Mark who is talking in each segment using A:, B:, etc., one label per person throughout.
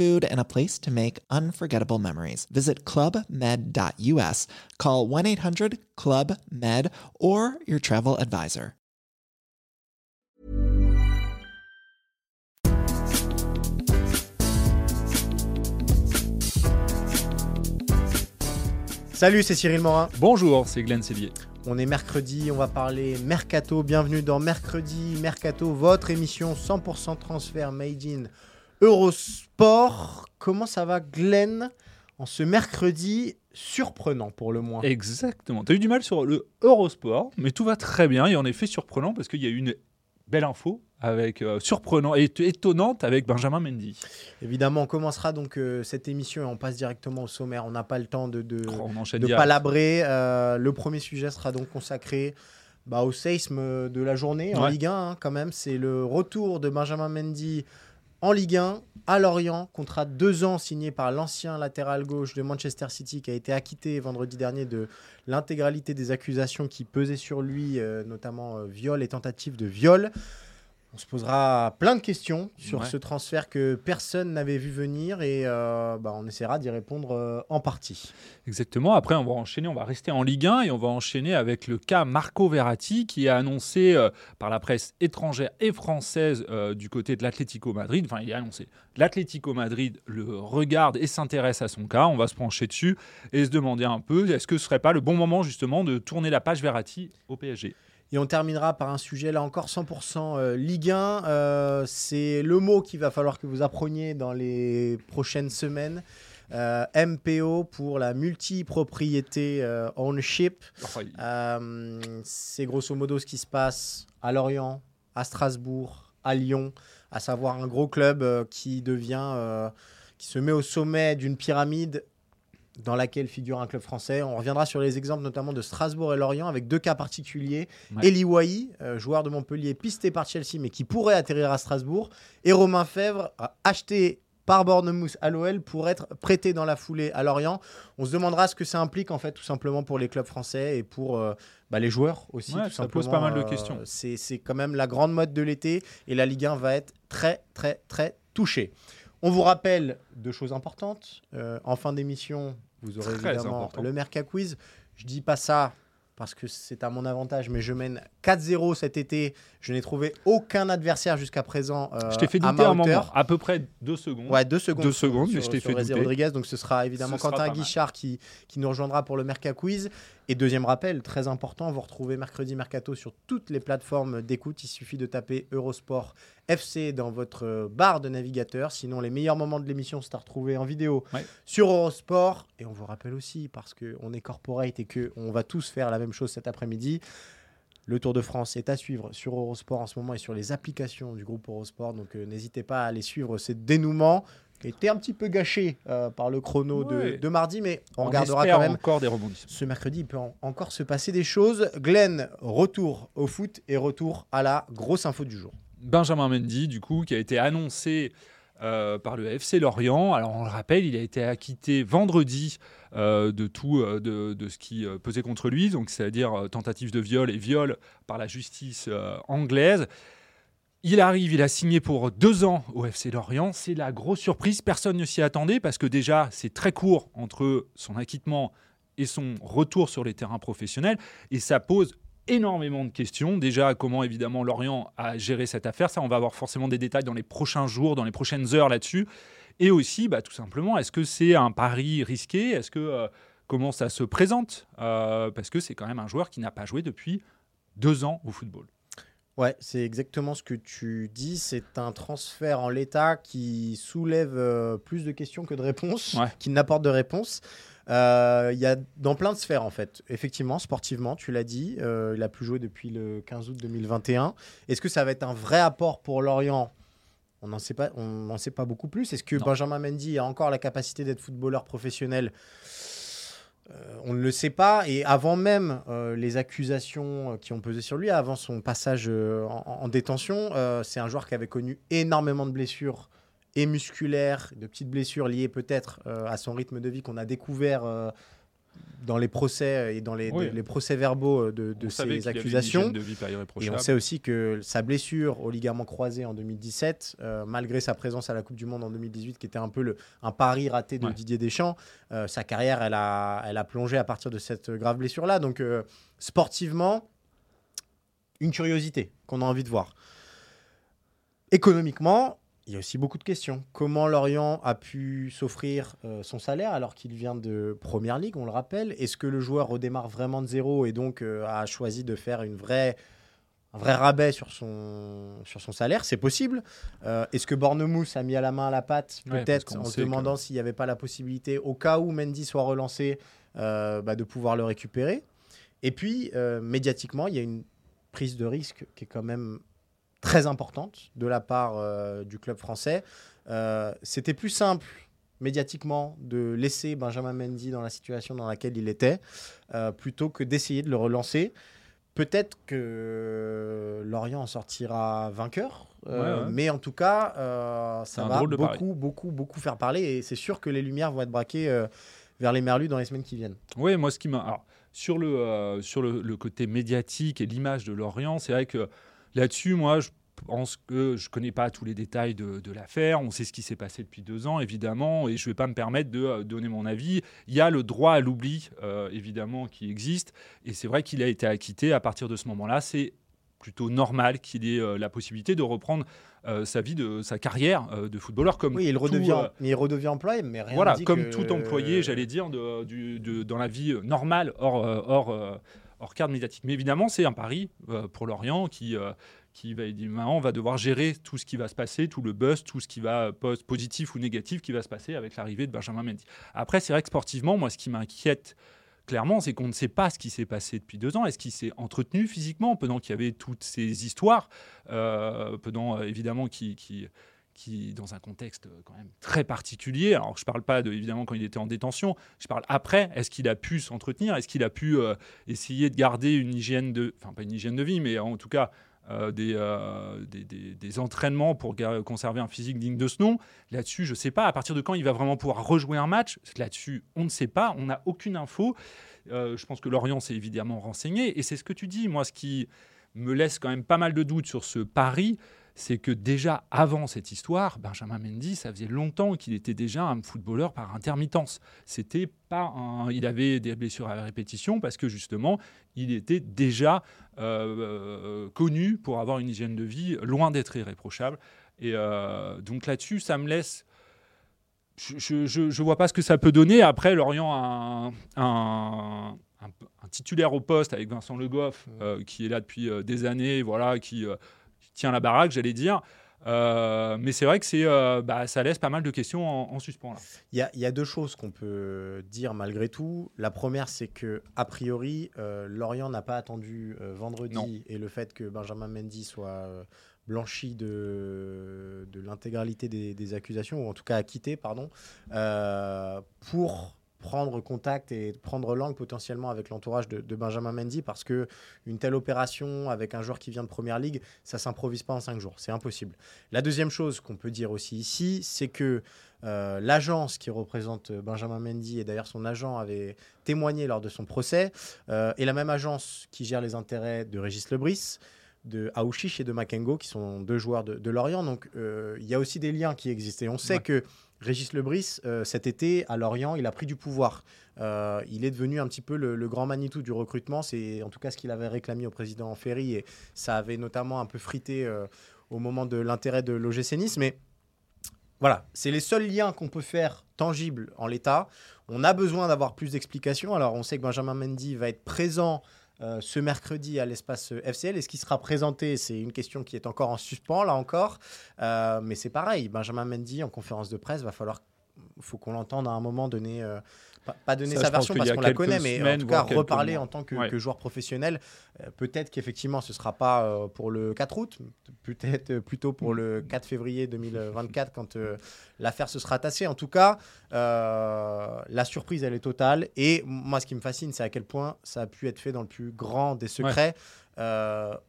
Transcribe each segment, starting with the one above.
A: food, and a place to make unforgettable memories. Visit clubmed.us, call 1 800 Club Med, or your travel advisor.
B: Salut, c'est Cyril Morin.
C: Bonjour, c'est Glenn Sévier.
B: On est mercredi, on va parler Mercato. Bienvenue dans Mercredi Mercato, votre émission 100% transfert made in Eurosport. Comment ça va, Glenn, en ce mercredi surprenant pour le moins?
C: Exactement. Tu as eu du mal sur le Eurosport, mais tout va très bien et en effet surprenant parce qu'il y a eu une belle info avec euh, surprenant et étonnante avec Benjamin Mendy.
B: Évidemment, on commencera donc euh, cette émission et on passe directement au sommaire. On n'a pas le temps de, de,
C: Oh,
B: de palabrer. Euh, le premier sujet sera donc consacré bah, au séisme de la journée en. Ligue 1 hein, quand même. C'est le retour de Benjamin Mendy en Ligue 1 à Lorient, contrat de deux ans signé par l'ancien latéral gauche de Manchester City qui a été acquitté vendredi dernier de l'intégralité des accusations qui pesaient sur lui, euh, notamment euh, viol et tentative de viol. On se posera plein de questions sur
C: Ouais.
B: ce transfert que personne n'avait vu venir et euh, bah, on essaiera d'y répondre euh, en partie.
C: Exactement. Après, on va enchaîner, on va rester en Ligue 1 et on va enchaîner avec le cas Marco Verratti qui a annoncé euh, par la presse étrangère et française du côté de l'Atlético Madrid. Enfin, il a annoncé. L'Atlético Madrid le regarde et s'intéresse à son cas. On va se pencher dessus et se demander un peu est-ce que ce serait pas le bon moment justement de tourner la page Verratti au PSG
B: Et on terminera par un sujet là encore 100% euh, Ligue 1. Euh, c'est le mot qu'il va falloir que vous appreniez dans les prochaines semaines. Euh, MPO pour la multipropriété ownership. C'est grosso modo ce qui se passe à Lorient, à Strasbourg, à Lyon, à savoir un gros club qui devient, qui se met au sommet d'une pyramide dans laquelle figure un club français. On reviendra sur les exemples notamment de Strasbourg et Lorient avec deux cas particuliers.
C: Ouais.
B: Eli Wahi, euh, joueur de Montpellier pisté par Chelsea mais qui pourrait atterrir à Strasbourg, et Romain Fèvre, euh, acheté par Bournemouth à l'OL pour être prêté dans la foulée à Lorient. On se demandera ce que ça implique en fait tout simplement pour les clubs français et pour euh, bah, les joueurs aussi.
C: Ouais,
B: tout
C: ça pose pas mal de questions.
B: c'est c'est quand même la grande mode de l'été et la Ligue 1 va être très très très touchée. On vous rappelle deux choses importantes. Euh, en fin d'émission, vous aurez
C: Très
B: évidemment
C: important.
B: le Merca Quiz. Je dis pas ça parce que c'est à mon avantage, mais je mène 4-0 cet été. Je n'ai trouvé aucun adversaire jusqu'à présent. euh,
C: je t'ai fait
B: à
C: douter
B: ma
C: un moment, à peu près deux secondes.
B: Ouais, deux secondes.
C: Deux
B: sur-
C: secondes, mais je t'ai fait douter.
B: Rodriguez. Donc ce sera évidemment
C: Ce
B: Quentin. Guichard qui, qui nous rejoindra pour le Merca Quiz. Et deuxième rappel, très important, vous retrouvez mercredi Mercato sur toutes les plateformes d'écoute. Il suffit de taper Eurosport FC dans votre euh, barre de navigateur. Sinon, les meilleurs moments de l'émission sont à retrouver en vidéo
C: Ouais.
B: sur Eurosport. Et on vous rappelle aussi, parce qu'on est corporate et qu'on va tous faire la même chose cet après-midi, le Tour de France est à suivre sur Eurosport en ce moment et sur les applications du groupe Eurosport. Donc euh, n'hésitez pas à aller suivre ce dénouement qui était un petit peu gâché euh, par le chrono de-
C: Ouais.
B: de, mardi, mais on,
C: On
B: regardera quand même.
C: encore des rebondissements.
B: Ce mercredi, il peut en- encore se passer des choses. Glenn, retour au foot et retour à la grosse info du jour.
C: Benjamin Mendy, du coup, qui a été annoncé euh, par le FC Lorient. Alors, on le rappelle, il a été acquitté vendredi euh, de tout euh, de, de ce qui pesait contre lui, donc c'est-à-dire tentative de viol et viol par la justice anglaise. Il arrive, il a signé pour deux ans au FC Lorient. C'est la grosse surprise. Personne ne s'y attendait parce que déjà, c'est très court entre son acquittement et son retour sur les terrains professionnels. Et ça pose énormément de questions. Déjà, comment évidemment Lorient a géré cette affaire. Ça, on va avoir forcément des détails dans les prochains jours, dans les prochaines heures là-dessus. Et aussi, bah, tout simplement, est-ce que c'est un pari risqué? Est-ce que euh, comment ça se présente? Euh, Parce que c'est quand même un joueur qui n'a pas joué depuis deux ans au football.
B: Ouais, c'est exactement ce que tu dis. C'est un transfert en l'état qui soulève euh, plus de questions que de réponses,
C: Ouais.
B: qui n'apporte de réponses. Euh, Il y a dans plein de sphères en fait. Effectivement, sportivement, tu l'as dit, euh, il a plus joué depuis le 15 août 2021. Est-ce que ça va être un vrai apport pour Lorient? On n'en sait, pas- on n'en sait pas beaucoup plus. Est-ce que
C: Non.
B: Benjamin Mendy a encore la capacité d'être footballeur professionnel? Euh, On ne le sait pas. Et avant même euh, les accusations qui ont pesé sur lui, avant son passage euh, en, en détention, c'est un joueur qui avait connu énormément de blessures et musculaires, de petites blessures liées peut-être euh, à son rythme de vie qu'on a découvert euh, dans les procès et dans les,
C: Oui.
B: les procès-verbaux euh, de, ces accusations.
C: de vie
B: Et on sait aussi que sa blessure au ligament croisé en 2017, euh, malgré sa présence à la Coupe du Monde en 2018, qui était un peu le, un pari raté de
C: Ouais.
B: Didier Deschamps, euh, sa carrière, elle a, elle a plongé à partir de cette grave blessure-là. Donc, euh, sportivement, une curiosité qu'on a envie de voir. Économiquement, il y a aussi beaucoup de questions. Comment Lorient a pu s'offrir euh, son salaire alors qu'il vient de Première Ligue, on le rappelle? Est-ce que le joueur redémarre vraiment de zéro et donc euh, a choisi de faire une vraie, un vrai rabais sur son, sur son salaire? C'est possible. Euh, Est-ce que Bornemousse a mis à la main à la
C: Ouais,
B: Peut-être en se demandant s'il n'y avait pas la possibilité, au cas où Mendy soit relancé, bah, de pouvoir le récupérer. Et puis, médiatiquement, il y a une prise de risque qui est quand même très importante de la part euh, du club français. Euh, C'était plus simple médiatiquement de laisser Benjamin Mendy dans la situation dans laquelle il était, euh, plutôt que d'essayer de le relancer. Peut-être que Lorient en sortira vainqueur,
C: Ouais, ouais.
B: mais en tout cas, ça va beaucoup, beaucoup, beaucoup faire parler. Et c'est sûr que les lumières vont être braquées vers les Merlus dans les semaines qui viennent.
C: Oui, moi, ce qui m'a. sur le, sur le, le côté médiatique et l'image de Lorient, c'est vrai que là-dessus, moi, je pense que je connais pas tous les détails de, de l'affaire. On sait ce qui s'est passé depuis deux ans, évidemment, et je vais pas me permettre de euh, donner mon avis. Il y a le droit à l'oubli, euh, évidemment, qui existe, et c'est vrai qu'il a été acquitté à partir de ce moment-là. C'est plutôt normal qu'il ait euh, la possibilité de reprendre euh, sa vie, de sa carrière euh, de footballeur comme
B: Oui, il
C: tout,
B: redevient,
C: euh,
B: mais il redevient employé, mais rien
C: voilà,
B: ne
C: comme
B: que-
C: tout employé, j'allais dire, de, du- de- dans la vie normale, hors, hors, hors cadre médiatique. Mais évidemment, c'est un pari euh, pour Lorient qui, euh, qui va dire maintenant, on va devoir gérer tout ce qui va se passer, tout le buzz, tout ce qui va post positif ou négatif qui va se passer avec l'arrivée de Benjamin Mendy. Après, c'est vrai que sportivement, moi, ce qui m'inquiète clairement, c'est qu'on ne sait pas ce qui s'est passé depuis deux ans. Est-ce qu'il s'est entretenu physiquement pendant qu'il y avait toutes ces histoires, euh, pendant euh, évidemment qui, qui, dans un contexte euh, quand même très particulier. Alors, je parle pas de évidemment quand il était en détention. Je parle après. Est-ce qu'il a pu s'entretenir? Est-ce qu'il a pu euh, essayer de garder une hygiène de, enfin pas une hygiène de vie, mais en tout cas euh, des, des, entraînements pour conserver un physique digne de ce nom? Là-dessus, je ne sais pas. À partir de quand il va vraiment pouvoir rejouer un match? Là-dessus, on ne sait pas. On n'a aucune info. Je pense que Lorient s'est évidemment renseigné. Et c'est ce que tu dis. Moi, ce qui me laisse quand même pas mal de doutes sur ce pari, c'est que déjà avant cette histoire, Benjamin Mendy, ça faisait longtemps qu'il était déjà un footballeur par intermittence. C'était pas un- il avait des blessures à répétition parce que justement, il était déjà euh, euh, connu pour avoir une hygiène de vie loin d'être irréprochable. Et euh, donc là-dessus, ça me laisse. Je, je vois pas ce que ça peut donner. Après, Lorient a un, titulaire au poste avec Vincent Le Goff, qui est là depuis des années, voilà, qui tient la baraque, j'allais dire. Euh, mais c'est vrai que c'est, euh, bah, ça laisse pas mal de questions en, en suspens. Là.
B: Il y, a, il y a deux choses qu'on peut dire malgré tout. La première, c'est que a priori, euh, Lorient n'a pas attendu euh, vendredi
C: Non.
B: et le fait que Benjamin Mendy soit euh, blanchi de, de l'intégralité des, des accusations, ou en tout cas acquitté, pardon, euh, pour prendre contact et prendre langue potentiellement avec l'entourage de, de Benjamin Mendy parce que une telle opération avec un joueur qui vient de première ligue, ça s'improvise pas en cinq jours, c'est impossible. La deuxième chose qu'on peut dire aussi ici, c'est que euh, l'agence qui représente Benjamin Mendy, et d'ailleurs son agent avait témoigné lors de son procès, euh, est la même agence qui gère les intérêts de Régis Lebris, de Aouchiche et de Makengo, qui sont deux joueurs de, de Lorient. Donc euh, il y a aussi des liens qui existent. Et on sait
C: Ouais.
B: que Régis Lebris, euh, cet été, à Lorient, il a pris du pouvoir. Euh, il est devenu un petit peu le, grand Manitou du recrutement. C'est en tout cas ce qu'il avait réclamé au président Ferry. Et ça avait notamment un peu frité euh, au moment de l'intérêt de l'OGC Nice. Mais voilà, c'est les seuls liens qu'on peut faire tangibles en l'état. On a besoin d'avoir plus d'explications. Alors, on sait que Benjamin Mendy va être présent euh, ce mercredi à l'espace FCL. Est-ce qu'il sera présenté C'est une question qui est encore en suspens, là encore. Euh, mais c'est pareil, Benjamin Mendy, en conférence de presse, va falloir qu'on l'entende à un moment donner. Pas, pas donner
C: Ça,
B: sa version parce qu'on la connaît, mais en tout cas reparler
C: mois.
B: en tant que,
C: Ouais.
B: que joueur professionnel. Euh, peut-être qu'effectivement ce sera pas euh, pour le 4 août, peut-être euh, plutôt pour le 4 février 2024 quand euh, l'affaire se sera tassée. En tout cas, la surprise elle est totale. Et moi, ce qui me fascine, c'est à quel point ça a pu être fait dans le plus grand des secrets.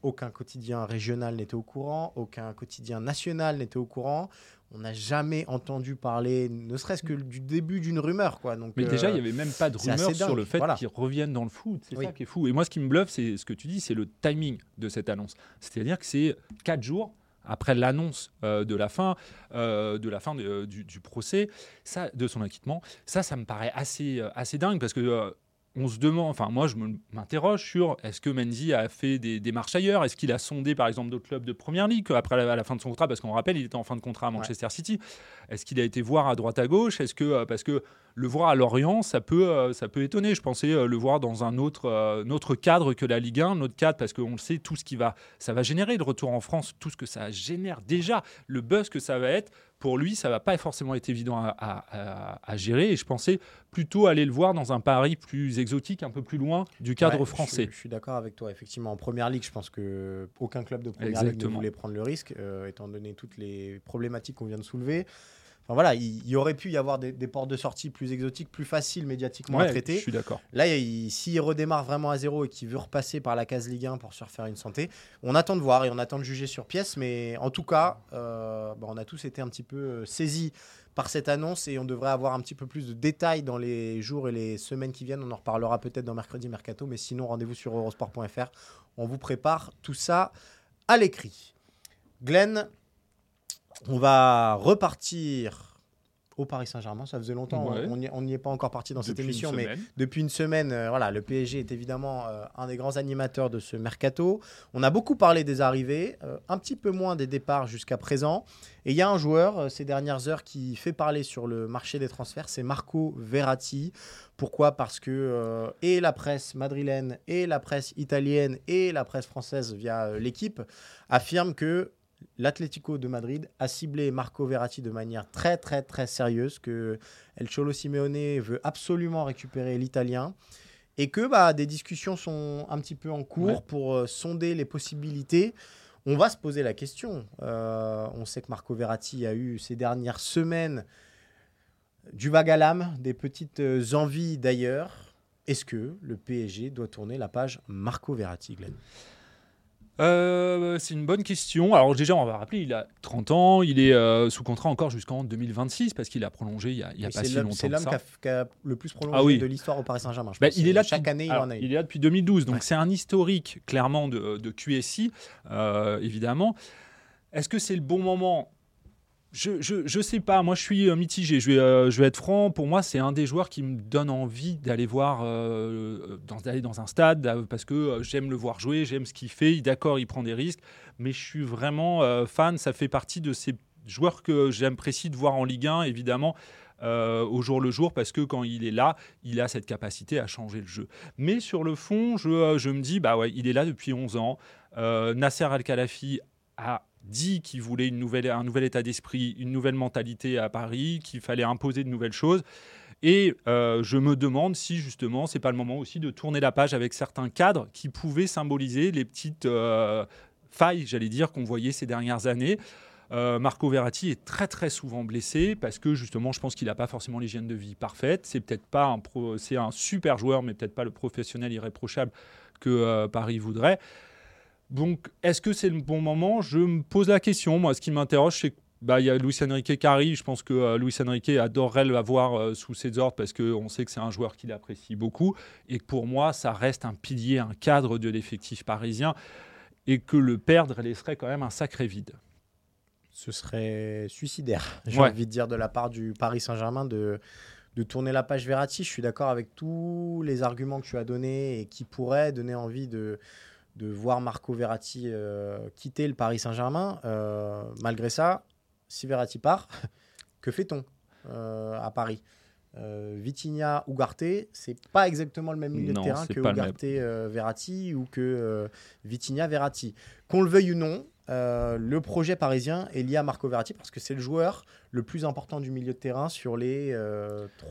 B: Aucun quotidien régional n'était au courant, aucun quotidien national n'était au courant. On n'a jamais entendu parler, ne serait-ce que du début d'une rumeur. Quoi. Donc,
C: Mais déjà,
B: euh,
C: il n'y avait même pas de rumeur sur le fait
B: voilà.
C: qu'ils reviennent dans le foot. C'est
B: Oui.
C: ça qui est fou. Et moi, ce qui me bluffe, c'est ce que tu dis, c'est le timing de cette annonce. C'est-à-dire que c'est quatre jours après l'annonce euh, de la fin, euh, de la fin de- du, du procès, ça, de son acquittement. Ça, ça me paraît assez, assez dingue parce que. On se demande, enfin moi je m'interroge sur est-ce que Mendy a fait des démarches ailleurs? Est-ce qu'il a sondé par exemple d'autres clubs de première ligue après la, à la fin de son contrat? Parce qu'on rappelle, il était en fin de contrat à Manchester City. Est-ce qu'il a été voir à droite à gauche? Est-ce que euh, parce que le voir à Lorient, ça peut, euh, ça peut étonner. Je pensais euh, le voir dans un autre, euh, un autre cadre que la Ligue 1, un autre cadre parce qu'on le sait tout ce qui va, ça va générer le retour en France, tout ce que ça génère déjà, le buzz que ça va être. Pour lui, ça va pas forcément être évident à, à- à- à gérer. Et je pensais plutôt aller le voir dans un Paris plus exotique, un peu plus loin du cadre
B: Ouais,
C: français.
B: Je, je suis d'accord avec toi. Effectivement, en première ligue, je pense que aucun club de première ligue ne
C: Exactement.
B: voulait prendre le risque, euh, étant donné toutes les problématiques qu'on vient de soulever. Enfin voilà, il, aurait pu y avoir des, des portes de sortie plus exotiques, plus faciles médiatiquement à
C: Ouais, je
B: traiter.
C: suis d'accord.
B: Là, il- s'il redémarre vraiment à zéro et qu'il veut repasser par la case Ligue 1 pour se refaire une santé, on attend de voir et on attend de juger sur pièce. Mais en tout cas, euh, bah, on a tous été un petit peu euh, saisis par cette annonce et on devrait avoir un petit peu plus de détails dans les jours et les semaines qui viennent. On en reparlera peut-être dans mercredi mercato, mais sinon rendez-vous sur eurosport.fr. On vous prépare tout ça à l'écrit. Glenn, on va repartir au Paris Saint-Germain. Ça faisait longtemps,
C: Ouais.
B: on n'y est pas encore parti dans cette
C: Depuis
B: émission, mais depuis une semaine, euh, voilà, le PSG est évidemment euh, un des grands animateurs de ce mercato. On a beaucoup parlé des arrivées, euh, un petit peu moins des départs jusqu'à présent. Et il y a un joueur ces dernières heures qui fait parler sur le marché des transferts, c'est Marco Verratti. Pourquoi? Parce que et la presse madrilène, et la presse italienne, et la presse française via l'équipe affirment que l'Atlético de Madrid a ciblé Marco Verratti de manière très très très sérieuse, que El Cholo Simeone veut absolument récupérer l'Italien et que bah, des discussions sont un petit peu en cours
C: Ouais.
B: pour euh, sonder les possibilités. On va se poser la question. Euh, on sait que Marco Verratti a eu ces dernières semaines du vague à l'âme, des petites euh, envies d'ailleurs. Est-ce que le PSG doit tourner la page Marco Verratti, Glenn?
C: Euh, c'est une bonne question. Alors déjà, on va rappeler, il a 30 ans, il est euh, sous contrat encore jusqu'en 2026 parce qu'il a prolongé il y a, il y a pas si longtemps
B: c'est l'homme qui a, le plus prolongé
C: Ah oui.
B: de l'histoire au Paris Saint-Germain.
C: Bah, il est là
B: Chaque
C: depuis-
B: année, il
C: alors,
B: en a eu.
C: Il est là depuis 2012, donc
B: Ouais.
C: c'est un historique clairement de, de QSI, euh, évidemment. Est-ce que c'est le bon moment je, je, sais pas, moi je suis euh, mitigé, je vais, euh, je vais être franc, pour moi c'est un des joueurs qui me donne envie d'aller voir, euh, dans- d'aller dans un stade, euh, parce que euh, j'aime le voir jouer, j'aime ce qu'il fait, d'accord il prend des risques, mais je suis vraiment euh, fan, ça fait partie de ces joueurs que j'apprécie de voir en Ligue 1, évidemment, euh, au jour le jour, parce que quand il est là, il a cette capacité à changer le jeu. Mais sur le fond, je, euh, me dis, bah ouais, il est là depuis 11 ans. Euh, Nasser Al-Khalafi a dit qu'il voulait un nouvel état d'esprit, une nouvelle mentalité à Paris, qu'il fallait imposer de nouvelles choses. Et euh, je me demande si justement c'est pas le moment aussi de tourner la page avec certains cadres qui pouvaient symboliser les petites euh, failles, j'allais dire, qu'on voyait ces dernières années. Euh, Marco Verratti est très très souvent blessé parce que justement je pense qu'il n'a pas forcément l'hygiène de vie parfaite. C'est peut-être pas c'est un super joueur mais peut-être pas le professionnel irréprochable que Paris voudrait. Donc est-ce que c'est le bon moment? Je me pose la question. Moi, ce qui m'interroge, c'est bah, il y a Luis Enrique qui arrive. Je pense que euh, Luis Enrique adorerait l'avoir euh, sous ses ordres parce qu'on sait que c'est un joueur qu'il apprécie beaucoup et que pour moi, ça reste un pilier, un cadre de l'effectif parisien et que le perdre laisserait quand même un sacré vide.
B: Ce serait suicidaire, j'ai
C: Ouais.
B: envie de dire, de la part du Paris Saint-Germain de, de tourner la page Verratti. Je suis d'accord avec tous les arguments que tu as donnés et qui pourraient donner envie de, de voir Marco Verratti euh, quitter le Paris Saint-Germain. Euh, malgré ça, si Verratti part, que fait-on euh, à Paris? Vitinha, Ugarte, c'est pas exactement le même milieu
C: Non,
B: de terrain que Ugarte, Verratti ou que Vitinha, Verratti. Qu'on le veuille ou non, euh, le projet parisien est lié à Marco Verratti parce que c'est le joueur le plus important du milieu de terrain sur les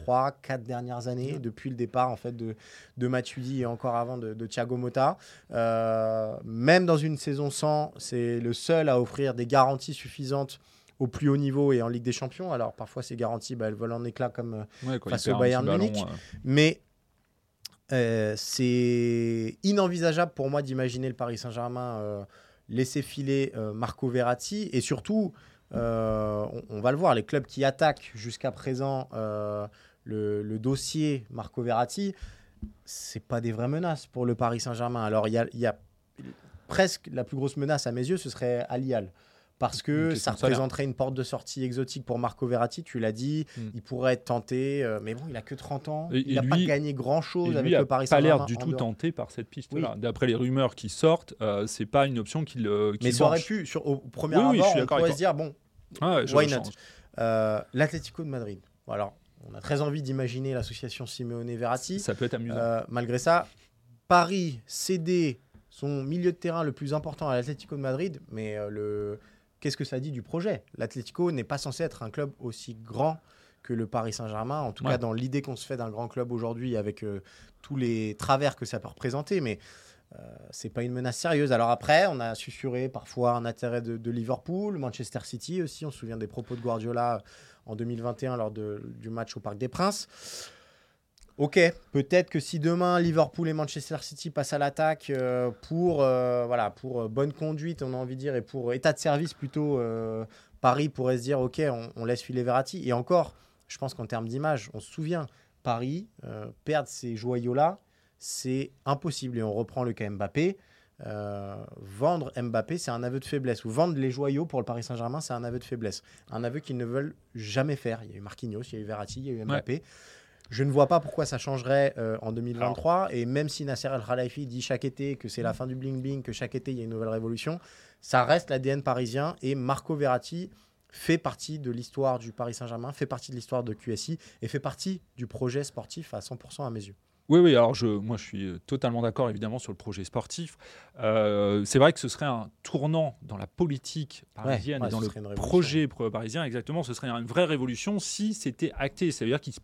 B: 3-4 dernières années, depuis le départ en fait de, de Matuidi et encore avant de, de Thiago Motta. Euh, même dans une saison sans, c'est le seul à offrir des garanties suffisantes au plus haut niveau et en Ligue des Champions. Alors parfois ces garanties, bah, elles volent en éclats comme euh,
C: Ouais,
B: face au Bayern
C: ballon,
B: Munich.
C: euh,
B: mais euh, c'est inenvisageable pour moi d'imaginer le Paris Saint-Germain euh, laisser filer euh, Marco Verratti. Et surtout, euh, on, va le voir, les clubs qui attaquent jusqu'à présent euh, le, dossier Marco Verratti, c'est pas des vraies menaces pour le Paris Saint-Germain. Alors, il y a, y a presque la plus grosse menace à mes yeux, ce serait Alial. Parce que ça représenterait une porte de sortie exotique pour Marco Verratti, tu l'as dit.
C: Mm.
B: Il pourrait être tenté, euh, mais bon, il a que 30 ans.
C: Et-
B: il n'a pas gagné grand-chose avec le Paris
C: pas l'air
B: Saint-Germain.
C: du tout
B: dehors.
C: tenté par cette piste-là. D'après les rumeurs qui sortent, euh, c'est pas une option qu'il euh,
B: Mais ça aurait pu, sur, au premier
C: Oui, oui,
B: abord,
C: suis
B: on pourrait se dire, bon,
C: Ah ouais,
B: Why not? Euh, l'Atlético de Madrid. Alors, on a très envie d'imaginer l'association Simeone-Verratti.
C: Ça peut être amusant.
B: Malgré ça, Paris cédé son milieu de terrain le plus important à l'Atlético de Madrid, mais le... qu'est-ce que ça dit du projet? L'Atlético n'est pas censé être un club aussi grand que le Paris Saint-Germain, en tout
C: Ouais.
B: cas dans l'idée qu'on se fait d'un grand club aujourd'hui avec euh, tous les travers que ça peut représenter, mais euh, c'est pas une menace sérieuse. Alors après, on a susurré parfois un intérêt de, de Liverpool, Manchester City aussi. On se souvient des propos de Guardiola en 2021 lors de- du match au Parc des Princes. Ok, peut-être que si demain Liverpool et Manchester City passent à l'attaque euh, pour, euh, voilà, pour euh, bonne conduite, on a envie de dire, et pour état de service plutôt, euh, Paris pourrait se dire ok, on, on laisse filer Verratti. Et encore, je pense qu'en termes d'image, on se souvient, Paris, perdre ces joyaux-là, c'est impossible. Et on reprend le cas Mbappé. vendre Mbappé, c'est un aveu de faiblesse. Ou vendre les joyaux pour le Paris Saint-Germain, c'est un aveu de faiblesse. Un aveu qu'ils ne veulent jamais faire. Il y a eu Marquinhos, il y a eu Verratti, il y a eu Mbappé. Je ne vois pas pourquoi ça changerait euh, en 2023. et même si Nasser El Khelaïfi dit chaque été que c'est la fin du bling-bling, que chaque été il y a une nouvelle révolution, ça reste l'ADN parisien. Et Marco Verratti fait partie de l'histoire du Paris Saint-Germain, fait partie de l'histoire de QSI et fait partie du projet sportif à 100% à mes yeux.
C: Oui, oui, alors je, moi je suis euh, totalement d'accord évidemment sur le projet sportif. Euh, c'est vrai que ce serait un tournant dans la politique parisienne
B: ouais,
C: et dans le projet pro- parisien, exactement, ce serait une vraie révolution si c'était acté. Ça veut dire qu'il, se-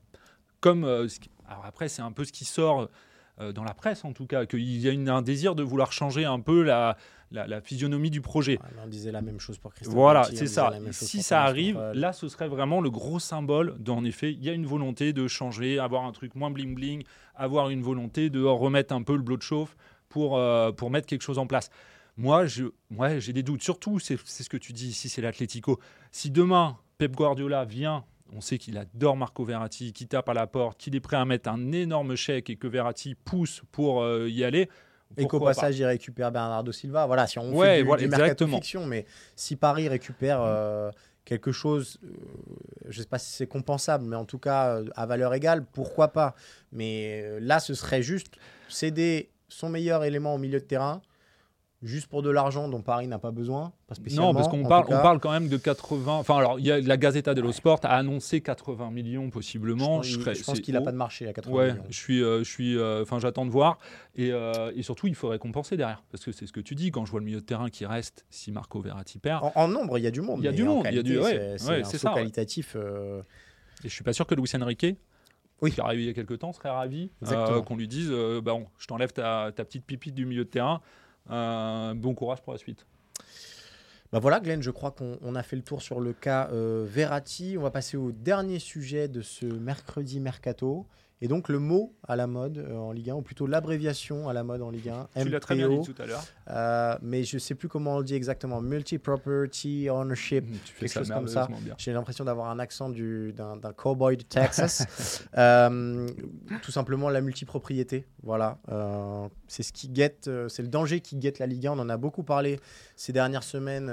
C: comme, euh, ce qui- alors après c'est un peu ce qui sort euh, dans la presse en tout cas, qu'il y a une- un désir de vouloir changer un peu la, la, la physionomie du projet.
B: On disait la même chose pour Christophe.
C: Voilà, c'est ça. Si ça arrive, là, ce serait vraiment le gros symbole d'en effet, il y a une volonté de changer, avoir un truc moins bling bling, avoir une volonté de remettre un peu le bloc de chauffe pour, euh, pour mettre quelque chose en place. Moi, ouais, j'ai des doutes. Surtout, c'est c'est ce que tu dis ici, c'est l'Atlético. Si demain, Pep Guardiola vient, on sait qu'il adore Marco Verratti, qui tape à la porte, qu'il est prêt à mettre un énorme chèque et que Verratti pousse pour euh, y aller.
B: Et qu'au passage, il récupère Bernardo Silva. Voilà, si on
C: Ouais,
B: fait du,
C: voilà,
B: du mercato
C: exactement.
B: fiction, mais si Paris récupère euh, quelque chose, euh, je ne sais pas si c'est compensable, mais en tout cas à valeur égale, pourquoi pas? Mais là, ce serait juste céder son meilleur élément au milieu de terrain, juste pour de l'argent dont Paris n'a pas besoin. Pas spécialement,
C: Non, parce qu'on parle, on parle quand même de 80. Enfin, alors, il y a la Gazzetta dello Sport a annoncé 80 millions possiblement. serais-
B: je pense qu'il n'a pas de marché à 80
C: Ouais,
B: millions.
C: je suis, euh, je suis, euh, enfin, j'attends de voir. Et, euh, et surtout, il faudrait compenser derrière, parce que c'est ce que tu dis quand je vois le milieu de terrain qui reste si Marco Verratti perd.
B: En, en nombre, il y a du monde.
C: Il y a du monde, il y a du- ouais,
B: c'est-
C: ouais,
B: un
C: ça, ouais.
B: qualitatif.
C: Et je suis pas sûr que Luis Enrique,
B: Oui.
C: qui est arrivé il y a quelques temps, serait ravi euh, qu'on lui dise, euh, bah, bon, je t'enlève ta, ta petite pipite du milieu de terrain. Bon courage pour la suite.
B: Bah voilà, Glenn, je crois qu'on on a fait le tour sur le cas euh, Verratti. On va passer au dernier sujet de ce mercredi mercato. Et donc le mot à la mode euh, en Ligue 1, ou plutôt l'abréviation à la mode en Ligue 1,
C: Tu l'as très bien dit tout à l'heure.
B: euh, mais je sais plus comment on le dit exactement. Multi-property ownership.
C: Tu fais
B: quelque chose comme ça. J'ai l'impression d'avoir un accent du- d'un d'un cowboy de Texas. Euh, tout simplement la multipropriété. Voilà. C'est ce qui guette, c'est le danger qui guette la Ligue 1. On en a beaucoup parlé ces dernières semaines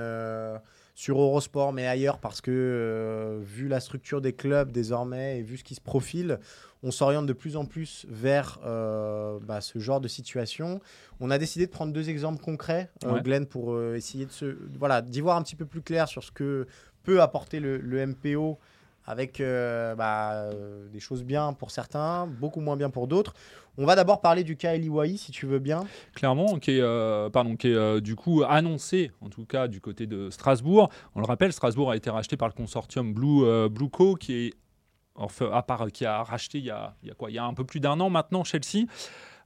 B: sur Eurosport, mais ailleurs, parce que euh, vu la structure des clubs désormais et vu ce qui se profile, on s'oriente de plus en plus vers euh, bah, ce genre de situation. On a décidé de prendre deux exemples concrets, euh,
C: Ouais.
B: Glenn, pour euh, essayer de se, voilà, d'y voir un petit peu plus clair sur ce que peut apporter le, le MPO avec euh, bah, euh, des choses bien pour certains, beaucoup moins bien pour d'autres. On va d'abord parler du cas Eliwai, si tu veux bien.
C: Clairement, qui est, euh, pardon, qui est euh, du coup annoncé, en tout cas du côté de Strasbourg. On le rappelle, Strasbourg a été racheté par le consortium Blue, Blue Co, qui est enfin, à part qui a racheté il y a, il y a quoi Il y a un peu plus d'un an maintenant Chelsea,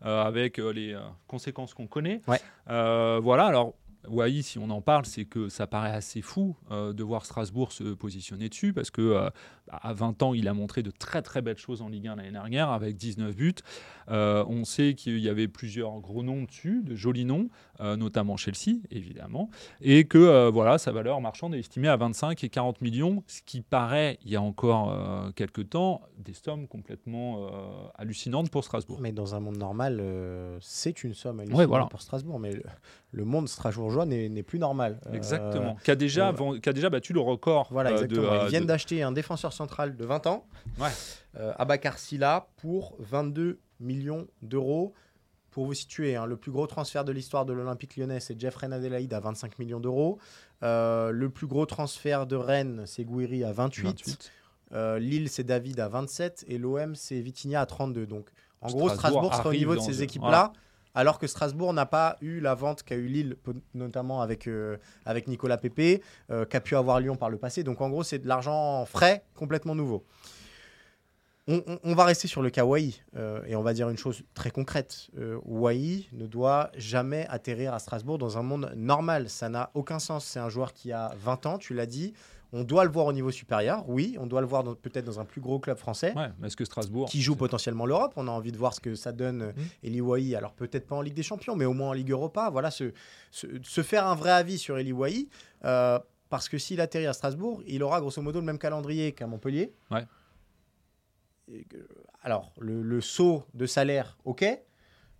C: avec les conséquences qu'on connaît.
B: Ouais.
C: Voilà. Alors. Wai, si on en parle, c'est que ça paraît assez fou euh, de voir Strasbourg se positionner dessus parce que euh, à 20 ans, il a montré de très très belles choses en Ligue 1 l'année dernière avec 19 buts. Euh, on sait qu'il y avait plusieurs gros noms dessus, de jolis noms, euh, notamment Chelsea, évidemment, et que euh, voilà, sa valeur marchande est estimée à 25 et 40 millions, ce qui paraît, il y a encore quelques temps, des sommes complètement hallucinantes pour Strasbourg.
B: Mais dans un monde normal, c'est une somme hallucinante
C: Ouais, voilà.
B: pour Strasbourg. Mais le, le monde strasbourgeois n'est plus normal.
C: Exactement. qui, a déjà, qui a déjà battu le record.
B: Voilà,
C: de,
B: exactement. Ils viennent
C: de-
B: d'acheter un défenseur central de 20 ans,
C: Ouais.
B: euh, Abakar Silla, pour 22 millions d'euros. Pour vous situer, hein, le plus gros transfert de l'histoire de l'Olympique lyonnais, c'est Jeffrey Adelaide à 25 millions d'euros. Euh, le plus gros transfert de Rennes, c'est Gouiri à 28.
C: 28.
B: Euh, Lille, c'est David à 27. Et l'OM, c'est Vitinha à 32. Donc, en gros,
C: Strasbourg
B: Strasbourg sera au niveau de ces équipes-là. Alors que Strasbourg n'a pas eu la vente qu'a eu Lille, notamment avec, euh, avec Nicolas Pépé, euh, qu'a pu avoir Lyon par le passé. Donc en gros, c'est de l'argent frais, complètement nouveau. On, va rester sur le cas Wai euh, et on va dire une chose très concrète. Euh, ne doit jamais atterrir à Strasbourg dans un monde normal. Ça n'a aucun sens. C'est un joueur qui a 20 ans, tu l'as dit. On doit le voir au niveau supérieur, oui. On doit le voir peut-être dans un plus gros club français
C: Ouais, mais est-ce que Strasbourg.
B: qui joue potentiellement l'Europe. On a envie de voir ce que ça donne euh,
C: Mm.
B: Eli Wahi. Alors peut-être pas en Ligue des Champions, mais au moins en Ligue Europa. Voilà, se, se, se faire un vrai avis sur Eli Wahi. euh, parce que s'il atterrit à Strasbourg, il aura grosso modo le même calendrier qu'à Montpellier.
C: Ouais.
B: Et alors, le, le saut de salaire, ok.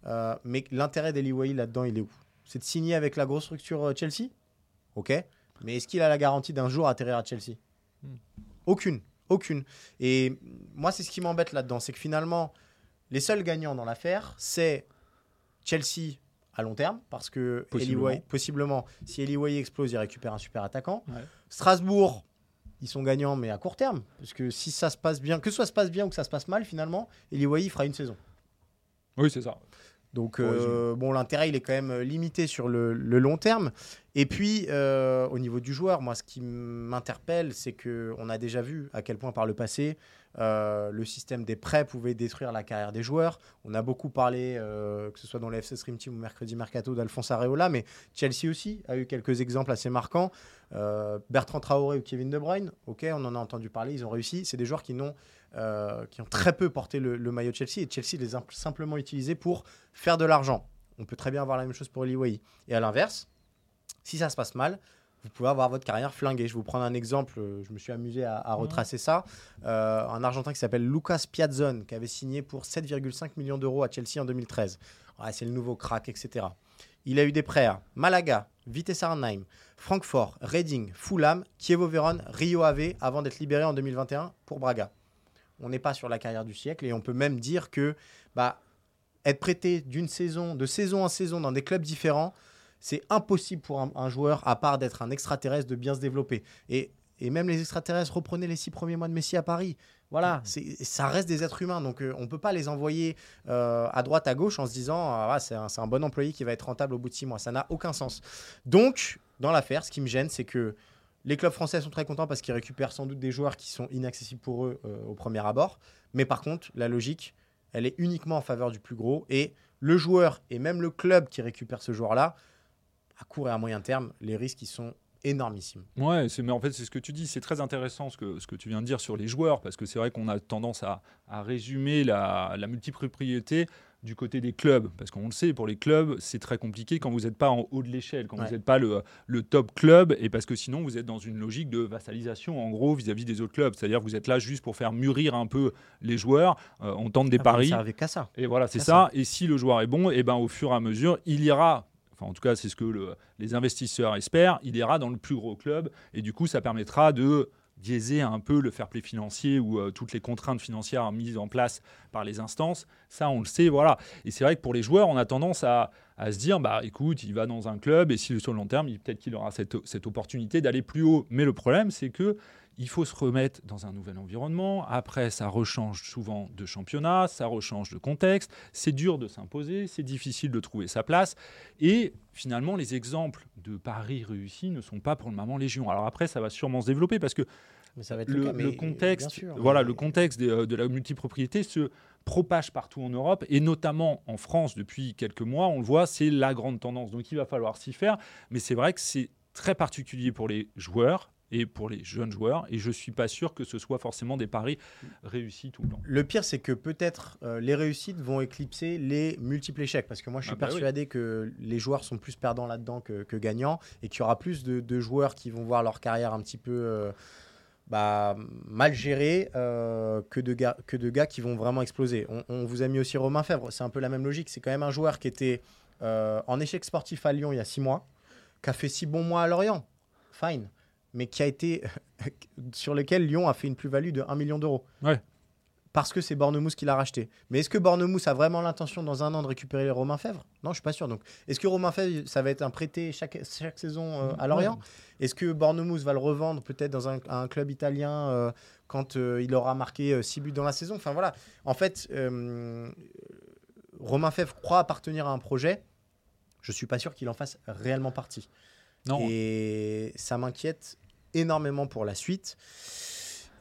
B: euh, mais l'intérêt d'Eli Wahi là-dedans, il est où? C'est de signer avec la grosse structure euh, Chelsea? Ok. Mais est-ce qu'il a la garantie d'un jour atterrir à Chelsea
C: Hmm.
B: Aucune. Aucune. Et moi, c'est ce qui m'embête là-dedans. C'est que finalement, les seuls gagnants dans l'affaire, c'est Chelsea à long terme, parce que
C: Possiblement.
B: Wahi- possiblement, si Eli Wahi explose, il récupère un super attaquant.
C: Ouais.
B: Strasbourg, ils sont gagnants, mais à court terme. Parce que si ça se passe bien, que ça se passe bien ou que ça se passe mal, finalement, Eli Wahi fera une saison.
C: Oui, c'est ça.
B: Donc, euh, bon, l'intérêt, il est quand même euh, limité sur le, le long terme. Et puis, euh, au niveau du joueur, moi, ce qui m'interpelle, c'est qu'on a déjà vu à quel point par le passé, euh, le système des prêts pouvait détruire la carrière des joueurs. On a beaucoup parlé, euh, que ce soit dans le FC Stream Team ou Mercredi Mercato, d'Alphonse Areola, mais Chelsea aussi a eu quelques exemples assez marquants. Bertrand Traoré ou Kevin De Bruyne, ok, on en a entendu parler, ils ont réussi. C'est des joueurs qui n'ont euh, qui ont très peu porté le, le maillot de Chelsea et Chelsea les a simplement utilisés pour faire de l'argent. On peut très bien avoir la même chose pour Eli Wahi. Et à l'inverse, si ça se passe mal, vous pouvez avoir votre carrière flinguée. Je vais vous prendre un exemple, euh, je me suis amusé à, à retracer ça. Euh, un Argentin qui s'appelle Lucas Piazzon, qui avait signé pour 7,5 millions d'euros à Chelsea en 2013. Ouais, c'est le nouveau crack, etc. Il a eu des prêts à Malaga, Vitesse Arnhem, Francfort, Reading, Fulham, Chievo Vérone, Rio Ave, avant d'être libéré en 2021 pour Braga. On n'est pas sur la carrière du siècle et on peut même dire que bah, être prêté d'une saison, de saison en saison dans des clubs différents, c'est impossible pour un, un joueur, à part d'être un extraterrestre, de bien se développer. Et, et même les extraterrestres, reprenez les six premiers mois de Messi à Paris. Voilà, c'est- ça reste des êtres humains, donc euh, on ne peut pas les envoyer euh, à droite, à gauche en se disant ah, c'est un, c'est un bon employé qui va être rentable au bout de six mois. Ça n'a aucun sens. Donc, dans l'affaire, ce qui me gêne, c'est que les clubs français sont très contents parce qu'ils récupèrent sans doute des joueurs qui sont inaccessibles pour eux euh, au premier abord. Mais par contre, la logique, elle est uniquement en faveur du plus gros. Et le joueur et même le club qui récupère ce joueur-là, à court et à moyen terme, les risques ils sont énormissimes.
C: Ouais, mais en fait, c'est ce que tu dis. C'est très intéressant ce que, ce que tu viens de dire sur les joueurs, parce que c'est vrai qu'on a tendance à, à résumer la, la multipropriété du côté des clubs. Parce qu'on le sait, pour les clubs, c'est très compliqué quand vous n'êtes pas en haut de l'échelle, quand
B: Ouais.
C: vous n'êtes pas le, le top club, et parce que sinon, vous êtes dans une logique de vassalisation, en gros, vis-à-vis des autres clubs. C'est-à-dire que vous êtes là juste pour faire mûrir un peu les joueurs. Euh, on tente des
B: Ah,
C: paris.
B: servez qu'à ça.
C: Et voilà, c'est ça. Et si le joueur est bon, et ben au fur et à mesure, il ira. Enfin, en tout cas, c'est ce que le- les investisseurs espèrent. Il ira dans le plus gros club, et du coup, ça permettra de biaiser un peu le fair play financier ou euh, toutes les contraintes financières mises en place par les instances. Ça, on le sait, voilà. Et c'est vrai que pour les joueurs, on a tendance à, à se dire, bah écoute, il va dans un club, et si sur le long terme, peut-être qu'il aura cette, cette opportunité d'aller plus haut. Mais le problème, c'est que il faut se remettre dans un nouvel environnement. Après, ça rechange souvent de championnat, ça rechange de contexte. C'est dur de s'imposer, c'est difficile de trouver sa place. Et finalement, les exemples de paris réussis ne sont pas pour le moment légion. Alors après, ça va sûrement se développer parce que
B: Mais ça va être
C: le,
B: le, cas. mais,
C: le
B: bien
C: contexte,
B: sûr,
C: voilà,
B: mais-
C: le contexte euh, de la multipropriété se propage partout en Europe et notamment en France depuis quelques mois. On le voit, c'est la grande tendance. Donc il va falloir s'y faire. Mais c'est vrai que c'est très particulier pour les joueurs et pour les jeunes joueurs. Et je suis pas sûr que ce soit forcément des paris réussis tout le temps.
B: Le pire, c'est que peut-être euh, les réussites vont éclipser les multiples échecs. Parce que moi, je suis
C: Ah bah oui.
B: persuadé que les joueurs sont plus perdants là-dedans que, que gagnants. Et qu'il y aura plus de, de joueurs qui vont voir leur carrière un petit peu euh, bah, mal gérée euh, que, de gars, que de gars qui vont vraiment exploser. On, on vous a mis aussi Romain Fèvre. C'est un peu la même logique. C'est quand même un joueur qui était en échec sportif à Lyon il y a six mois, qui a fait six bons mois à Lorient. Fine. Mais qui a été. sur lequel Lyon a fait une plus-value de 1 million d'euros parce que c'est Bornemousse qui l'a racheté. Mais est-ce que Bornemousse a vraiment l'intention dans un an de récupérer les Romain Fèvre? Non, je suis pas sûr. Donc, est-ce que Romain Fèvre, ça va être un prêté chaque, chaque saison euh, à Lorient? Est-ce que Bornemousse va le revendre peut-être dans un, un club italien euh, quand euh, il aura marqué 6 buts dans la saison? Enfin voilà. En fait, Romain Fèvre croit appartenir à un projet. Je suis pas sûr qu'il en fasse réellement partie.
C: Non,
B: Et ça m'inquiète énormément pour la suite.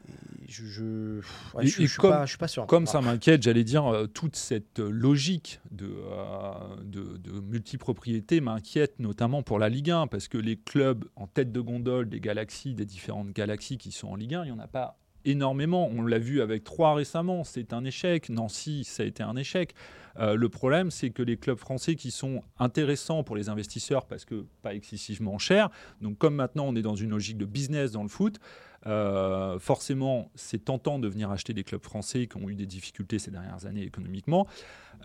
B: Et je, je, ouais,
C: Et-
B: je,
C: et
B: je suis
C: comme-
B: pas, je suis pas sûr.
C: Comme
B: Voilà.
C: ça m'inquiète, j'allais dire, euh, toute cette euh, logique de, euh, de, de multipropriété m'inquiète notamment pour la Ligue 1, parce que les clubs en tête de gondole des galaxies, des différentes galaxies qui sont en Ligue 1, il n'y en a pas énormément. On l'a vu avec Troyes récemment, c'est un échec. Nancy, ça a été un échec. Euh, le problème, c'est que les clubs français qui sont intéressants pour les investisseurs parce que pas excessivement chers, donc comme maintenant on est dans une logique de business dans le foot, euh, forcément, c'est tentant de venir acheter des clubs français qui ont eu des difficultés ces dernières années économiquement.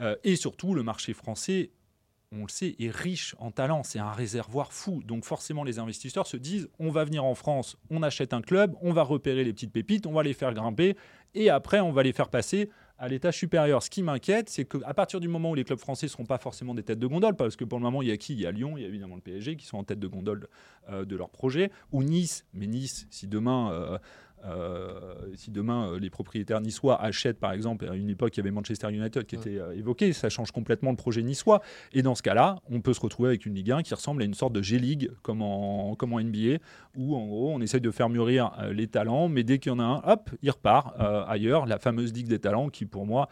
C: Euh, et surtout, le marché français, on le sait, est riche en talent. C'est un réservoir fou. Donc forcément, les investisseurs se disent, on va venir en France, on achète un club, on va repérer les petites pépites, on va les faire grimper, et après, on va les faire passer à l'étage supérieur. Ce qui m'inquiète, c'est qu'à partir du moment où les clubs français ne seront pas forcément des têtes de gondole, parce que pour le moment, il y a qui? Il y a Lyon, il y a évidemment le PSG qui sont en tête de gondole euh, de leur projet, ou Nice. Mais Nice, si demain, euh, euh, si demain euh, les propriétaires niçois achètent, par exemple, à une époque, il y avait Manchester United qui était euh, évoqué, ça change complètement le projet niçois. Et dans ce cas-là, on peut se retrouver avec une Ligue 1 qui ressemble à une sorte de G-League, comme en, comme en NBA, où en gros, on essaye de faire mûrir les talents, mais dès qu'il y en a un, hop, il repart ailleurs, la fameuse Ligue des talents qui, pour moi,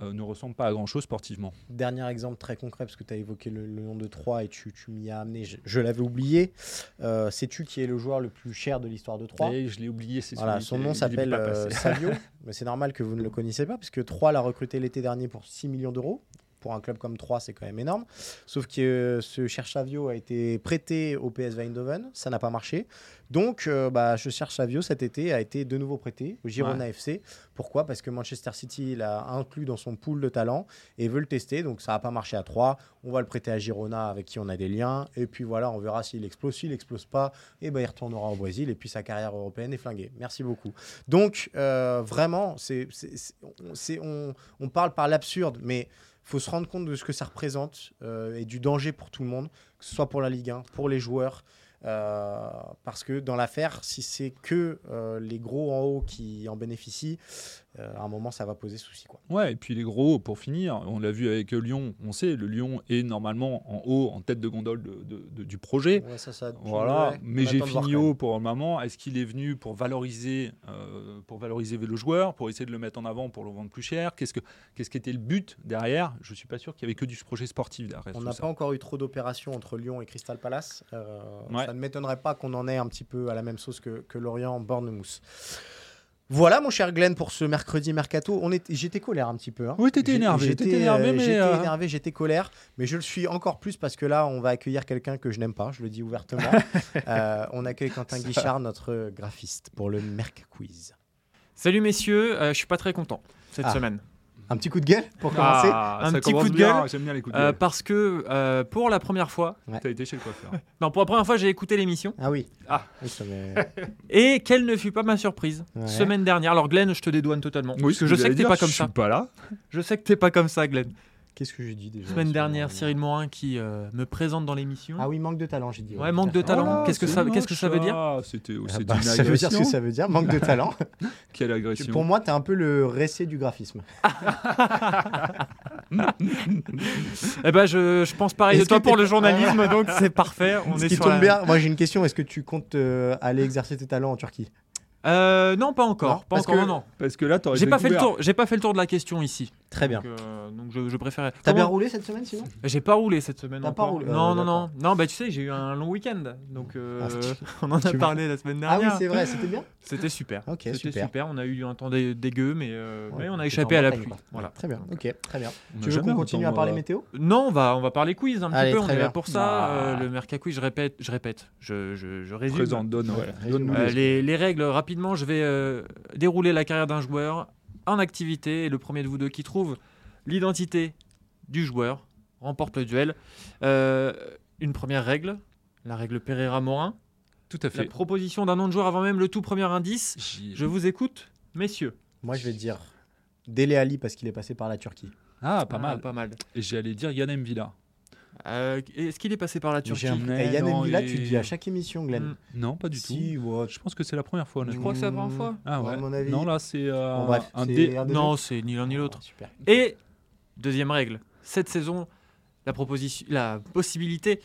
C: euh, ne ressemble pas à grand-chose sportivement.
B: Dernier exemple très concret, parce que tu as évoqué le, le nom de 3 et tu, tu m'y as amené, je, je l'avais oublié. Euh, Sais-tu qui est le joueur le plus cher de l'histoire de 3
C: Et je l'ai oublié, c'est
B: Voilà, son nom s'appelle euh. Savio, mais c'est normal que vous ne le connaissez pas, puisque 3 l'a recruté l'été dernier pour 6 millions d'euros. Pour un club comme 3, c'est quand même énorme. Sauf que euh, ce cher Savio a été prêté au PS Eindhoven, ça n'a pas marché. Donc, euh, bah, ce cher Savio, cet été, a été de nouveau prêté au Girona FC. Pourquoi? Parce que Manchester City l'a inclus dans son pool de talents et veut le tester. Donc, ça n'a pas marché à 3. On va le prêter à Girona, avec qui on a des liens. Et puis voilà, on verra s'il explose. S'il explose pas, et ben, il retournera au Brésil. Et puis, sa carrière européenne est flinguée. Merci beaucoup. Donc, euh, vraiment, on- c'est- on, on parle par l'absurde, mais faut se rendre compte de ce que ça représente euh, et du danger pour tout le monde, que ce soit pour la Ligue 1, pour les joueurs. Euh, parce que dans l'affaire, si c'est que euh, les gros en haut qui en bénéficient, euh, à un moment, ça va poser souci. Quoi.
C: Ouais, et puis les gros, pour finir, on l'a vu avec Lyon, on sait, le Lyon est normalement en haut, en tête de gondole de- de- de- du projet.
B: Ouais, ça, ça,
C: Voilà,
B: ouais,
C: mais j'ai fini haut pour le moment. Est-ce qu'il est venu pour valoriser, euh, pour valoriser le joueur, pour essayer de le mettre en avant, pour le vendre plus cher? Qu'est-ce que, qu'est-ce qui était le but derrière? Je suis pas sûr qu'il y avait que du projet sportif derrière.
B: On n'a pas encore eu trop d'opérations entre Lyon et Crystal Palace. Euh,
C: Ouais.
B: Ça ne m'étonnerait pas qu'on en ait un petit peu à la même sauce que, que Lorient Bornemousse. Voilà, mon cher Glenn, pour ce mercredi mercato. On est... J'étais colère un petit peu. hein.
C: Oui, t'étais énervé,
B: J'étais
C: énervé,
B: euh,
C: mais,
B: j'étais
C: euh,
B: énervé, j'étais colère, mais je le suis encore plus parce que là, on va accueillir quelqu'un que je n'aime pas. Je le dis ouvertement. Euh, on accueille Quentin Guichard, notre graphiste, pour le Merc Quiz.
D: Salut messieurs, euh, je suis pas très content cette
B: Ah.
D: semaine.
B: Un petit coup de gueule pour commencer.
C: Ah,
D: Un
C: ça
D: petit
C: commence
D: coup de
C: bien,
D: gueule,
C: J'aime bien les coups de
D: Euh,
C: gueule.
D: parce que euh, pour la première fois,
C: T'as été chez le coiffeur.
D: non pour la première fois j'ai écouté l'émission
B: Ah oui.
C: Ah.
B: Oui, ça m'est-
D: et quelle ne fut pas ma surprise
B: Ouais.
D: semaine dernière. Alors Glenn, je te dédouane totalement
C: Oui,
D: parce que je sais que t'es pas comme ça.
C: Je suis pas là.
D: Je sais que t'es pas comme ça, Glenn.
B: Qu'est-ce que j'ai dit déjà
D: Semaine dernière, Cyril Morin qui euh, me présente dans l'émission.
B: Ah oui, manque de talent, j'ai dit.
D: Ouais, manque de
B: fait.
D: talent. Qu'est-ce que ça- qu'est-ce que ça veut dire
C: Ah, C'était
B: Ah
C: c'est
B: bah,
C: une
B: ça veut dire ce que ça veut dire, manque de talent.
C: Quelle
B: Tu-
C: agression.
B: Pour moi, t'es un peu le récé du graphisme.
D: Eh ben, je, je pense pareil de toi pour
B: t'es-
D: le journalisme, donc c'est parfait. On
B: Ce
D: est
B: qui
D: sur
B: tombe
D: la-
B: bien, moi j'ai une question, est-ce que tu comptes euh, aller exercer tes talents en Turquie?
D: Euh, non, pas encore.
B: Non,
D: pas
B: parce
D: encore.
B: que-
D: non.
C: Parce que là, t'aurais
D: J'ai pas fait le tour. J'ai pas fait le tour de la question ici.
B: Très bien.
D: Donc, euh, donc je, je préférais.
B: T'as bien roulé cette semaine sinon?
D: J'ai pas roulé cette semaine.
B: T'as pas roulé Ah,
D: Non, non, non, non. Bah tu sais, j'ai eu un long week-end, donc euh,
B: Ah, tu-
D: on en a parlé la semaine
B: Ah oui,
D: dernière.
B: c'est vrai, c'était bien?
D: C'était super.
B: Ok,
D: C'était
B: super.
D: super. On a eu un temps dé- dégueu, mais, euh,
B: Ouais,
D: mais on a échappé à la pluie. Voilà.
B: Très bien, ok, très bien.
C: On
B: Tu veux qu'on continue
C: temps,
B: à parler
C: euh,
B: météo?
D: Non, on va, on va parler quiz un petit
B: Allez,
D: peu. On est là
B: bien.
D: pour ça.
C: Ah.
D: Euh, le Merca quiz, je répète, je répète. Je, je, je résume.
C: Présente, donne.
D: Euh,
C: les-
D: les, les règles, rapidement, je vais euh, dérouler la carrière d'un joueur en activité. Et le premier de vous deux qui trouve l'identité du joueur remporte le duel. Euh, une première règle, la règle Pereira-Morin.
C: Tout à
D: La
C: fait.
D: proposition d'un nom de joueur avant même le tout premier indice.
C: J'y-
D: Je vous écoute, messieurs.
B: Moi je vais dire Dele Ali parce qu'il est passé par la Turquie.
C: Ah, pas
D: Ah,
C: mal.
D: Pas mal.
C: Et j'allais dire Yann Mvila.
D: Euh, Est-ce qu'il est passé par la
B: Mais
D: Turquie
C: Mais
B: Et Yann
C: non,
B: Mbila,
C: il
B: tu le dis à chaque émission, Glenn.
D: Mm.
C: Non, pas du
B: Si,
C: tout.
B: ouais,
C: Je pense que c'est la première fois.
D: Je
C: honnêtement.
D: crois que c'est la première fois.
C: Ah ouais.
B: à mon avis.
C: Non, là, c'est euh,
B: Bon,
C: un dé.
B: un
D: Non, c'est ni l'un ni l'autre. Et deuxième règle, cette saison, la, proposition, la possibilité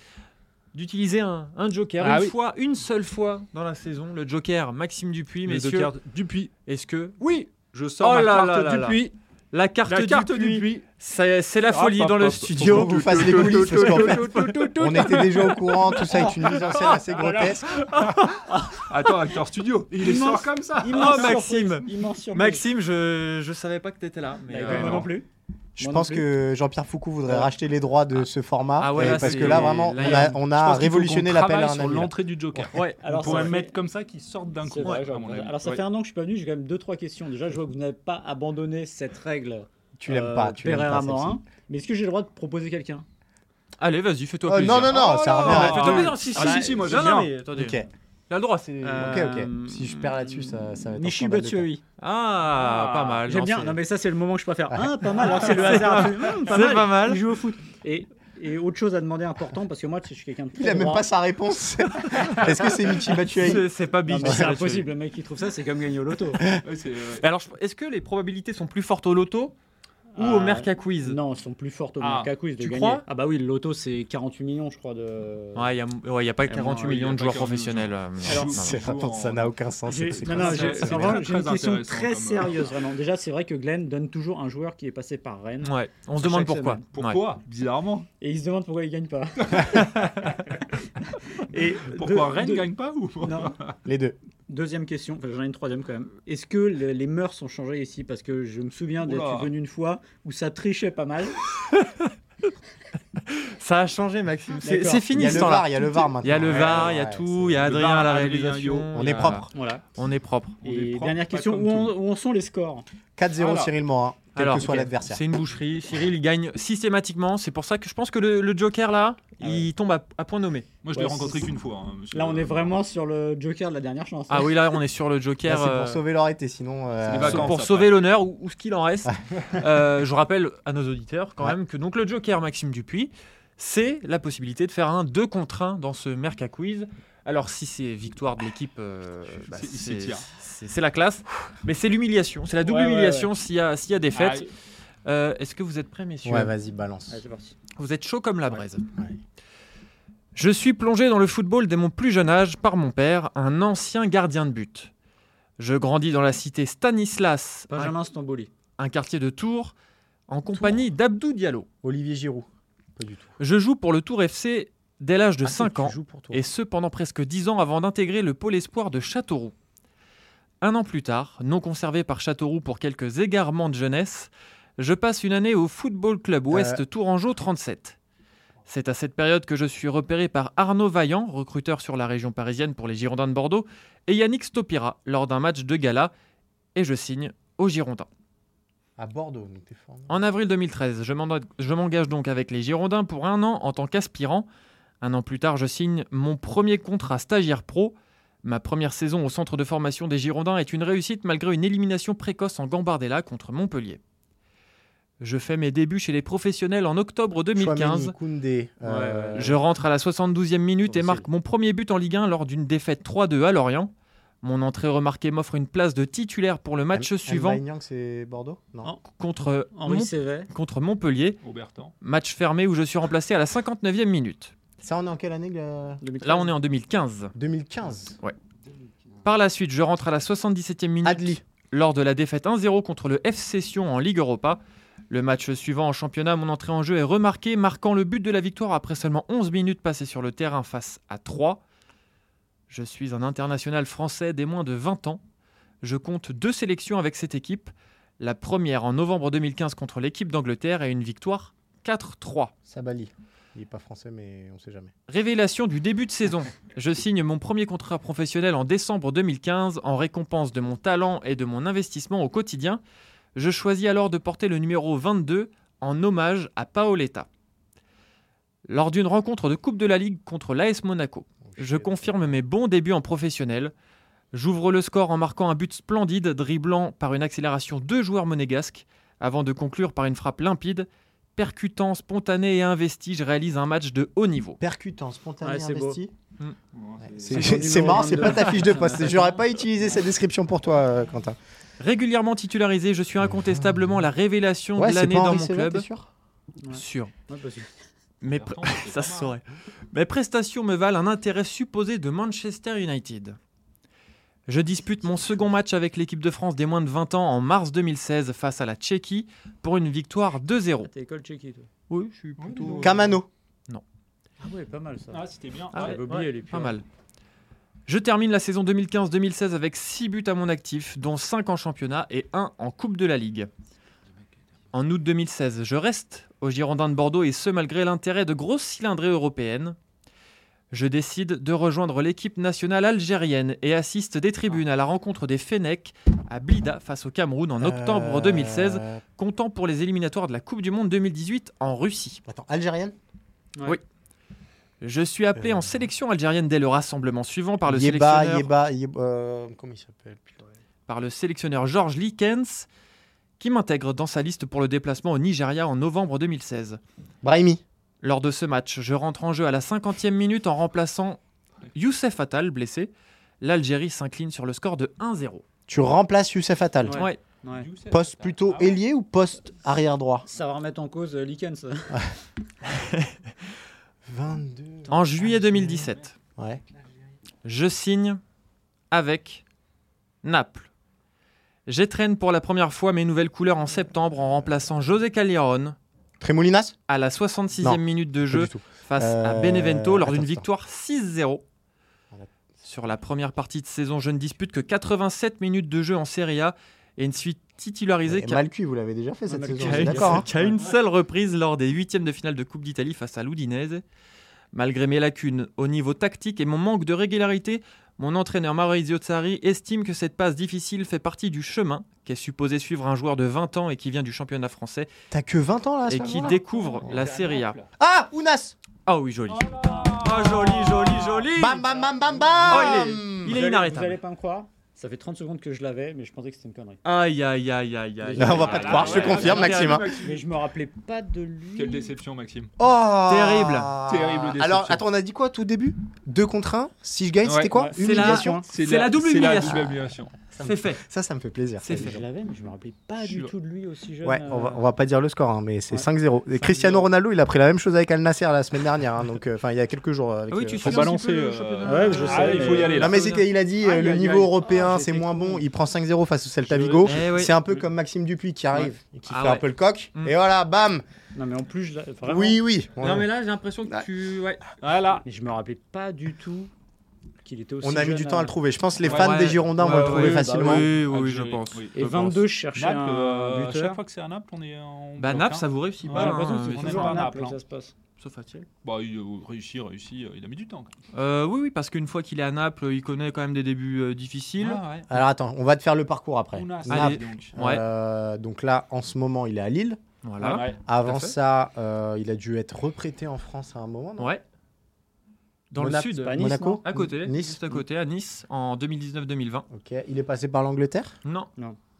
D: d'utiliser un, un joker
C: Ah
D: une
C: oui.
D: fois, une seule fois dans la saison, le joker Maxime Dupuis,
C: deux
D: messieurs.
C: cartes Dupuis.
D: Est-ce que
C: Oui, je sors
D: Oh
C: ma
D: là
C: carte
D: là là là. La carte,
C: La carte
D: Dupuis,
C: Dupuis.
D: c'est c'est la
C: Hop,
D: folie
C: hop,
D: dans le studio.
B: Qu'on vous fasse les coulisses parce qu'en fait, on était déjà au courant, tout ça est une mise en scène assez grotesque.
C: Attends, acteur studio. Il est
E: Immense.
C: sort comme ça.
E: Immense
D: Oh, Maxime.
E: surprise, immense surprise.
D: Maxime, je je savais pas que t'étais là. Mais
E: Bah,
D: euh,
C: non
E: plus.
B: Je
E: Moi
B: pense que Jean-Pierre Foucault voudrait
E: Ouais.
B: racheter les droits de ce format.
D: Ah ouais, là,
B: parce que là, vraiment,
D: là,
B: on
D: a-
B: on a révolutionné l'appel à un
C: sur l'entrée du Joker.
D: Ouais.
C: On
E: Alors,
C: pourrait
E: ça
C: le
E: fait-
C: mettre comme ça qui sortent d'un coup.
E: Vrai. Alors ça
C: Ouais.
E: fait un an que je suis pas venu, j'ai quand même deux trois questions. Déjà, je vois que vous n'avez pas abandonné cette règle.
B: Tu l'aimes
E: euh,
B: pas, tu l'aimes pas.
E: Morin. Mais est-ce que j'ai le droit de proposer quelqu'un?
D: Allez, vas-y, fais-toi
B: Oh,
D: plaisir.
B: non, non, non, ça
C: Oh,
B: revient
D: Ah,
B: à-
D: fais-toi plaisir. Si,
C: Ah,
D: si,
C: si, si, moi,
D: non,
C: j'aime
D: non,
C: bien.
B: Ok,
D: Il a le droit, c'est.
E: Euh,
B: ok, ok. Si je perds là-dessus, ça, ça va être un
E: Nishi
B: scandale de temps.
E: Batshuayi.
D: Ah, pas mal.
E: J'aime bien. Non mais ça c'est le moment que je préfère. Ah, pas mal. Alors c'est le hasard. Hum,
D: c'est pas mal.
E: Il joue au foot. Et, et autre chose à demander important parce que moi je suis quelqu'un de très
B: Il a même pas sa réponse. Est-ce que c'est Michi Batshuayi
D: C'est- C'est pas
E: mais c'est impossible. Le mec qui trouve ça, c'est comme gagner au loto.
C: Ouais, c'est, euh,
D: Alors, est-ce que les probabilités sont plus fortes au loto? Ou au
E: Ah,
D: Merca Quiz
E: Non, elles sont plus fortes au
C: Ah,
E: Merca Quiz de
D: tu
E: gagner.
D: crois
E: ah bah oui, le loto c'est 48 millions, je crois de.
D: Ouais, il n'y a, pas
E: Ah,
D: 48
E: non,
C: il y
D: millions de joueurs
C: 48
D: professionnels. euh,
E: Alors,
B: Ça n'a aucun sens.
E: J'ai- une question très sérieuse, vraiment. Déjà, c'est vrai que Glenn donne toujours un joueur qui est passé par Rennes.
D: Ouais, on se demande pourquoi.
E: semaine.
C: Pourquoi? Bizarrement.
E: Et il se demande pourquoi il gagne pas. Et
C: Pourquoi Rennes
E: deux-
C: gagne pas ou?
E: Non.
B: Les deux.
E: Deuxième question, enfin, j'en ai une troisième quand même. Est-ce que le- les mœurs ont changé ici? Parce que je me souviens d'être
C: Oula.
E: venu une fois où ça trichait pas mal.
D: Ça a changé, Maxime. C'est
E: D'accord.
D: c'est
B: Il
D: fini
B: y a
D: ce
B: le
D: temps-là.
B: VAR, il y a le VAR maintenant.
D: Il y a le
B: Ouais,
D: VAR, il y a
B: ouais,
D: tout, il y a
C: Le
D: Adrien
C: VAR,
D: à la
C: Adrien
D: réalisation.
C: Yo.
B: On
D: il y
B: est
D: a-
B: propre.
E: Voilà.
D: On est propre.
C: On
E: Et dernière
C: pas
E: question,
C: comme
E: où en,
C: tout.
E: où en sont les scores?
B: 4-0
C: Alors.
B: Cyril Morin, quel
D: Alors,
B: que soit l'adversaire.
D: C'est une boucherie. Cyril, il gagne systématiquement. C'est pour ça que je pense que le, le Joker, là,
E: Ah
D: il tombe à, à point nommé.
C: Moi, je l'ai
E: Ouais,
C: rencontré
E: c'est-
C: qu'une fois. hein, monsieur.
E: Là, on est vraiment sur le joker de la dernière chance. hein.
D: Ah oui, là, on est sur le Joker.
B: c'est
D: euh,
B: pour sauver leur été, sinon. euh,
C: les
D: Pour-
C: vacances.
D: pour
C: après.
D: sauver l'honneur ou, ou ce qu'il en reste. Euh, je rappelle à nos auditeurs quand
B: Ouais.
D: même que donc le Joker Maxime Dupuis, c'est la possibilité de faire un 2 contre 1 dans ce Merca Quiz. Alors si c'est victoire de l'équipe, euh, bah,
C: C'est-
D: c'est la classe, mais c'est l'humiliation, c'est la double
E: Ouais, ouais,
D: humiliation s'il y, y a défaite.
C: Allez.
D: Euh, Est-ce que vous êtes prêts messieurs
B: Ouais, vas-y, balance.
E: Parti.
D: Vous êtes chaud comme la braise.
B: Ouais.
D: Je suis plongé dans le football dès mon plus jeune âge par mon père, un ancien gardien de but. Je grandis dans la cité Stanislas, un,
E: Benjamin Stamboli.
D: un quartier de Tours, en compagnie d'Abdou Diallo.
B: Olivier Giroud. Pas du tout.
D: Je joue pour le Tour FC dès l'âge de
B: Ah, si,
D: 5
B: tu
D: ans, et ce pendant presque 10 ans avant d'intégrer le pôle espoir de Châteauroux. Un an plus tard, non conservé par Châteauroux pour quelques égarements de jeunesse, je passe une année au Football Club Ouest
B: Euh.
D: Tourangeau 37. C'est à cette période que je suis repéré par Arnaud Vaillant, recruteur sur la région parisienne pour les Girondins de Bordeaux, et Yannick Stopira lors d'un match de gala, et je signe aux Girondins.
B: À Bordeaux, donc t'es fort. non?
D: En avril 2013, je m'en- je m'engage donc avec les Girondins pour un an en tant qu'aspirant. Un an plus tard, je signe mon premier contrat stagiaire pro. Ma première saison au centre de formation des Girondins est une réussite malgré une élimination précoce en Gambardella contre Montpellier. Je fais mes débuts chez les professionnels en octobre 2015.
B: Chouameni, Koundé. euh,
D: Je rentre à la 72e minute et marque mon premier but en Ligue 1 lors d'une défaite 3-2 à Lorient. Mon entrée remarquée m'offre une place de titulaire pour le match
B: M-
D: suivant
B: c'est Bordeaux? Non.
D: Contre,
E: Henri
D: Mont-
E: Sévet.
D: contre Montpellier.
C: Aubertan.
D: Match fermé où je suis remplacé à la 59e minute.
B: Ça, on est en quelle année le-
E: 2013.
D: Là, on est en 2015.
B: 2015.
D: Par la suite, je rentre à la 77e minute
B: Adli.
D: lors de la défaite 1-0 contre le FC Sion en Ligue Europa. Le match suivant en championnat, mon entrée en jeu est remarquée, marquant le but de la victoire après seulement 11 minutes passées sur le terrain face à 3. Je suis un international français des moins de 20 ans. Je compte deux sélections avec cette équipe. La première en novembre 2015 contre l'équipe d'Angleterre et une victoire 4-3.
B: Sabali. Il est pas français, mais on sait jamais.
D: Révélation du début de saison. Je signe mon premier contrat professionnel en décembre 2015 en récompense de mon talent et de mon investissement au quotidien. Je choisis alors de porter le numéro 22 en hommage à Paoletta. Lors d'une rencontre de Coupe de la Ligue contre l'AS Monaco, je confirme mes bons débuts en professionnel. J'ouvre le score en marquant un but splendide, dribblant par une accélération deux joueurs monégasques, avant de conclure par une frappe limpide. Percutant, spontané et investi, je réalise un match de haut niveau.
B: Percutant, spontané,
E: Ouais, beau.
B: investi.
E: C'est numéro
B: marrant, c'est
E: 22.
B: pas ta fiche de poste. J'aurais pas utilisé cette description pour toi, euh, Quentin.
D: Régulièrement titularisé, je suis incontestablement la révélation
B: Ouais,
D: de l'année dans mon club.
B: sûr?
E: Ouais.
D: Sûr.
E: Ouais,
D: pr-
C: c'était
D: ça se saurait. Mes prestations me valent un intérêt supposé de Manchester United. Je dispute mon second match avec l'équipe de France des moins de 20 ans en mars 2016 face à la Tchéquie pour une victoire 2-0.
E: Ah, T'es école tchéquie, toi.
D: Oui, je suis plutôt
C: oui.
B: Kamano.
E: Ah ouais, pas mal ça.
C: Ah, c'était bien.
D: Ah,
C: Ouais.
E: Oublié les
D: pas mal. Je termine la saison 2015-2016 avec 6 buts à mon actif, dont 5 en championnat et 1 en Coupe de la Ligue. En août 2016, je reste au Girondins de Bordeaux et ce malgré l'intérêt de grosses cylindrées européennes. Je décide de rejoindre l'équipe nationale algérienne et assiste des tribunes à la rencontre des Fennecs à Blida face au Cameroun en octobre
B: Euh,
D: 2016, comptant pour les éliminatoires de la Coupe du Monde 2018 en Russie.
B: Attends, algérienne?
D: Oui. Je suis appelé
B: Euh.
D: en sélection algérienne dès le rassemblement suivant par le sélectionneur,
B: euh, comment il s'appelle putain.
D: par le sélectionneur George Likens, qui m'intègre dans sa liste pour le déplacement au Nigeria en novembre 2016.
B: Brahimi.
D: Lors de ce match, je rentre en jeu à la 50e minute en remplaçant Youssef Attal, blessé. L'Algérie s'incline sur le score de 1-0.
B: Tu remplaces Youssef Attal.
E: Ouais.
D: Ouais.
E: Ouais.
B: Poste plutôt
C: ah ouais.
B: ailier ou poste arrière droit?
E: Ça va remettre en cause euh, Likens.
B: 22.
D: En juillet 2017,
B: Ouais.
D: je signe avec Naples. J'étraîne pour la première fois mes nouvelles couleurs en septembre en remplaçant José Callejon
B: Trémoulinas
D: à la 66e
B: Non,
D: minute de jeu face à
B: Euh,
D: Benevento lors d'une victoire 6-0. Sur la première partie de saison, je ne dispute que 87 minutes de jeu en Serie A et ne suis titularisé
B: Et
D: qu'à
B: Malcu, vous l'avez déjà fait cette saison.
D: qu'à une,
B: D'accord. hein.
D: qu'à une seule reprise lors des huitièmes de finale de Coupe d'Italie face à l'Udinese. Malgré mes lacunes au niveau tactique et mon manque de régularité, mon entraîneur Maurizio Sarri estime que cette passe difficile fait partie du chemin qu'est supposé suivre un joueur de 20 ans et qui vient du championnat français
B: T'as que 20 ans là
D: et qui découvre la Serie A.
B: Ah, Ounas
D: Ah oui, joli. Ah, joli, joli, joli.
B: Bam, bam, bam, bam, bam
D: Oh, il est- il
E: Vous
D: est
E: allez-
D: inarrêtable.
E: Vous allez pas me croire Ça fait 30 secondes que je l'avais, mais je pensais que c'était une connerie.
D: Aïe, aïe, aïe, aïe, aïe.
B: On va pas te croire, je te confirme, Maxime. hein.
E: Mais je me rappelais pas de lui.
C: Quelle déception, Maxime.
B: Oh
D: Terrible.
C: Terrible déception.
B: Alors, attends, on a dit quoi tout début? 2 contre 1 Si je gagne,
C: Ouais,
B: c'était quoi?
E: Ouais.
D: C'est la-
B: Humiliation?
D: C'est la double humiliation. C'est fait.
B: Ça, ça me fait plaisir.
D: C'est
E: Je
D: fait.
E: l'avais, mais je me rappelais pas du tout de lui aussi jeune.
B: Ouais, on va,
E: euh,
B: on va pas dire le score, hein, mais c'est
E: Ouais.
B: 5-0. Et Cristiano Ronaldo, il a pris la même chose avec Al Nasser la semaine dernière, hein, donc euh, enfin il y a quelques jours. Avec,
D: Ah oui,
B: euh,
D: tu
C: Faut balancer. euh.
E: Ouais, je
C: ah, il faut y aller. là.
B: Non mais c'est- il a dit
C: Aïe,
B: le niveau européen
E: Ah,
B: c'est moins bon, il prend 5-0 face au Celta
C: Je-
B: Vigo.
D: Eh.
B: C'est un peu comme Maxime Dupuis qui arrive et qui
D: Ah
B: fait un peu le coq.
D: Mm.
B: Et voilà, bam
E: Non, mais en plus, je vraiment.
B: Oui, oui.
D: Non, mais là, j'ai l'impression que
B: Ouais.
D: tu. Ouais.
C: Voilà.
E: Mais je me rappelais pas du tout qu'il était aussi
B: On a mis du temps à le trouver. Je pense que les fans
D: ouais.
B: des Girondins vont
D: Ouais,
B: le trouver
D: ouais, bah
B: facilement.
D: Oui, oui, oui, je pense.
E: Et
D: Je
E: 22, je cherchais
C: Naples,
E: un
C: euh,
E: buteur.
C: chaque fois que c'est à Naples, on est en.
D: Bah, Naples,
C: hein.
D: ça vous réussit pas.
E: J'ai l'impression
D: hein,
E: que c'est
C: on est
E: toujours
C: pas
E: à Naples
C: Naples,
E: que ça se passe.
D: Sauf.
C: Bah, il euh, réussit, réussit. euh, Il a mis du temps. quand
D: Euh, oui, oui, parce qu'une fois qu'il est à Naples, il connaît quand même des débuts euh, difficiles.
C: Ah, ouais.
B: Alors attends, on va te faire le parcours après.
C: Ounas,
D: Allez.
C: donc.
D: Ouais.
B: Donc là, en ce moment, il est à Lille.
D: Voilà.
C: Ouais.
B: Avant ça, euh, il a dû être reprêté en France à un moment.
D: Ouais. Dans
B: Monaco,
D: le sud,
E: pas Nice,
B: Monaco
D: à côté,
B: Nice
D: juste à côté, à Nice, en 2019-2020.
B: Ok, il est passé par l'Angleterre?
D: Non,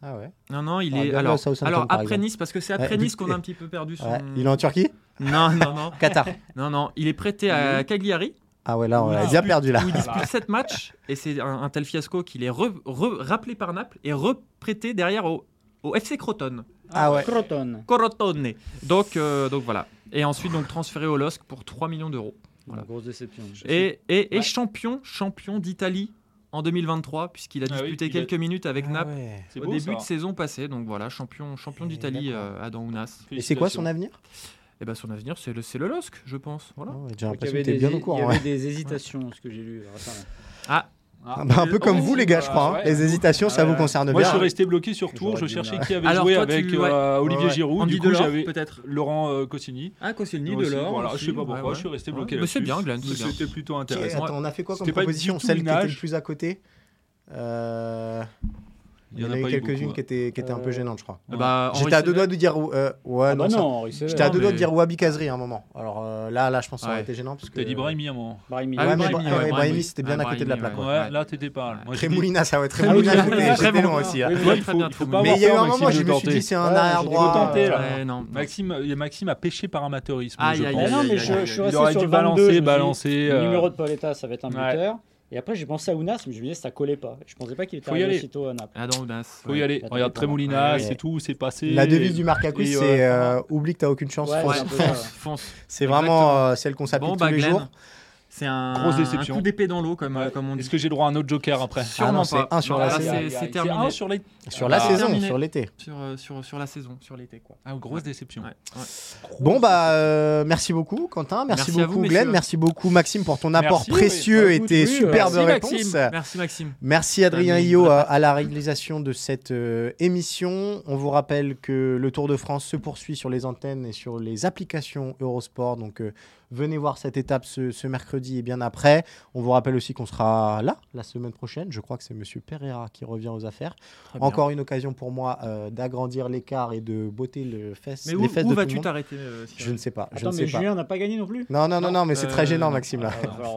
B: Ah ouais.
D: Non, non, il
B: Ah,
D: est. Alors,
B: à
D: après
B: exemple.
D: Nice, parce que c'est après
B: Ouais,
D: Nice qu'on a un petit peu perdu son.
B: Ouais. Il est en Turquie?
D: Non, non, non.
B: Qatar.
D: Non, non, il est prêté à Cagliari.
B: Ah ouais, là, on
D: où il
B: a bien
D: dispute-
B: perdu là.
D: Où il dispute 7 matchs et c'est un, un tel fiasco qu'il est re- re- rappelé par Naples et reprêté derrière au, au FC Croton.
B: Ah ouais.
E: Croton.
D: Corotone. Donc, euh, donc voilà. Et ensuite donc transféré au LOSC pour 3 millions d'euros. Voilà.
E: Grosse déception.
D: Et, et, et
E: Ouais.
D: champion, champion d'Italie en 2023 puisqu'il a
C: Ah oui,
D: disputé
C: a-
D: quelques minutes avec
B: Ah
D: Naples
B: ouais.
D: Au
C: beau,
D: début
C: ça.
D: de saison passée. Donc voilà, champion, champion d'Italie euh, Adam Ounas.
B: Et c'est quoi son avenir?
D: Et ben son avenir c'est le, le LOSC, je pense. Voilà.
B: Oh, J'ai
E: Il y
B: l'impression que
E: des,
B: bien au
E: il y
B: courant.
E: avait
B: ouais.
E: des hésitations, ce que j'ai lu récemment.
D: Ah,
C: Ah.
B: Ah bah, un peu comme vous les gars, je
C: bah,
B: crois. hein.
C: ouais.
B: Les hésitations, ça
E: Ah
B: vous concerne
C: Moi,
B: bien.
C: je suis resté bloqué sur Tours.
E: J'aurais
C: Je cherchais qui avait
D: Alors,
C: joué
D: toi,
C: avec
D: tu-
C: euh, Olivier
B: Ouais.
C: Giroud.
D: Andy
C: Du coup, j'avais
D: peut-être.
C: Laurent euh, Cossini.
D: Ah,
C: Aussi,
D: Delors.
C: Voilà, je sais pas pourquoi.
D: Ouais, ouais.
C: Je suis resté
D: Ouais.
C: bloqué
D: Mais
C: là-dessus.
D: c'est bien, Glenn.
C: C'était plutôt intéressant.
B: attends, on a fait quoi comme proposition Celle qui était le plus à côté Euh, Il y en a eu quelques-unes qui étaient, qui étaient un peu
E: Euh,
B: gênantes, je crois.
D: Bah,
B: J'étais à deux doigts de dire. euh, ouais,
E: Ah
B: non,
E: bah.
B: J'étais à deux doigts de dire Wabi Kazri à un moment. Alors euh, là, là, je pense que ça aurait
D: Ouais.
B: été gênant.
C: T'as dit Brahimi à un moment.
E: Brahimi.
D: Ah
B: c'était bien
D: Ouais,
B: à côté de la plaque. Ouais.
C: Ouais, là, t'étais pas.
B: Moulinas, ça
E: Ah
B: j'étais
D: très
B: loin
D: bon.
B: aussi. hein. Mais il y a eu un moment, je me suis dit, c'est un
E: Ouais,
B: arrière
E: j'ai
B: droit.
C: tenté, là.
D: Ouais, non.
C: Maxime, il y a Maxime a pêché par amateurisme. Il
E: resté
C: aurait
E: sur
C: dû
E: le 22, je me
C: balancer, balancer.
E: Le numéro de Paoletta, ça va être un buteur. Et après, j'ai pensé à Ounas, mais je me disais, ça collait pas. Je pensais pas qu'il était
C: Faut y
E: arrivé
C: aller.
E: aussitôt à Naples.
D: Adam Ounas.
C: Faut
D: ouais.
C: y aller. Regarde,
B: Ouais.
C: c'est tout, c'est passé.
B: La devise du Marcacus, c'est
C: euh,
B: oublie que t'as aucune chance.
E: Ouais,
B: fonce.
E: c'est un peu
D: Fonce,
E: ça.
D: fonce.
B: C'est vraiment euh, celle qu'on s'applique
D: Bon,
B: tous
D: bah,
B: les
D: Glenn,
B: jours.
D: C'est un,
C: Grosse
D: un
C: déception.
D: coup d'épée dans l'eau, comme,
C: Ouais.
D: comme on dit.
C: Est-ce que j'ai droit à un autre joker après
B: Ah
D: Sûrement
B: non, c'est
D: pas.
B: un sur
D: Non,
B: la
D: là,
B: saison.
D: c'est- c'est terminé.
C: un sur les.
B: Sur la
C: Ah,
B: saison,
D: terminé.
B: sur l'été.
D: Sur, euh, sur, sur la saison, sur l'été, quoi.
C: Ah, grosse déception.
D: Ouais, ouais.
B: Bon bah euh, merci beaucoup Quentin, merci,
D: Merci à
B: beaucoup
D: vous,
B: Glenn,
D: messieurs.
B: merci beaucoup Maxime pour ton apport
C: Merci, oui.
B: précieux
E: Bah,
B: et
E: écoute,
B: tes
E: oui, euh,
B: superbes
D: Merci,
B: réponses.
D: Maxime. Merci Maxime.
B: Merci Adrien Io à, à la réalisation de cette euh, émission. On vous rappelle que le Tour de France se poursuit sur les antennes et sur les applications Eurosport. Donc euh, venez voir cette étape ce, ce mercredi et bien après. On vous rappelle aussi qu'on sera là la semaine prochaine. Je crois que c'est Monsieur Pereira qui revient aux affaires.
D: Très bien.
B: Encore une occasion pour moi euh, d'agrandir l'écart et de botter le fesse,
D: Mais
B: les
D: où,
B: fesses
D: où
B: de tout le
D: vas-tu t'arrêter euh,
B: Je ne sais pas. je
E: Attends, mais
B: pas.
E: Julien n'a pas gagné non plus
B: Non, non, non, non, mais c'est très
D: Euh,
B: gênant. Maxime. Là.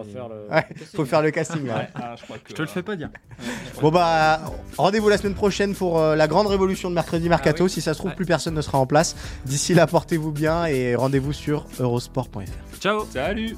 E: Il le.
B: Ouais, Faut faire le casting. ouais.
C: Ouais, ah, je crois que,
D: Je te le fais pas dire.
B: Bon bah rendez-vous la semaine prochaine pour euh, la grande révolution de mercredi mercato.
D: Ah oui.
B: Si ça se trouve,
D: Ouais.
B: plus personne ne sera en place. D'ici là, portez-vous bien et rendez-vous sur eurosport.fr.
D: Ciao.
C: Salut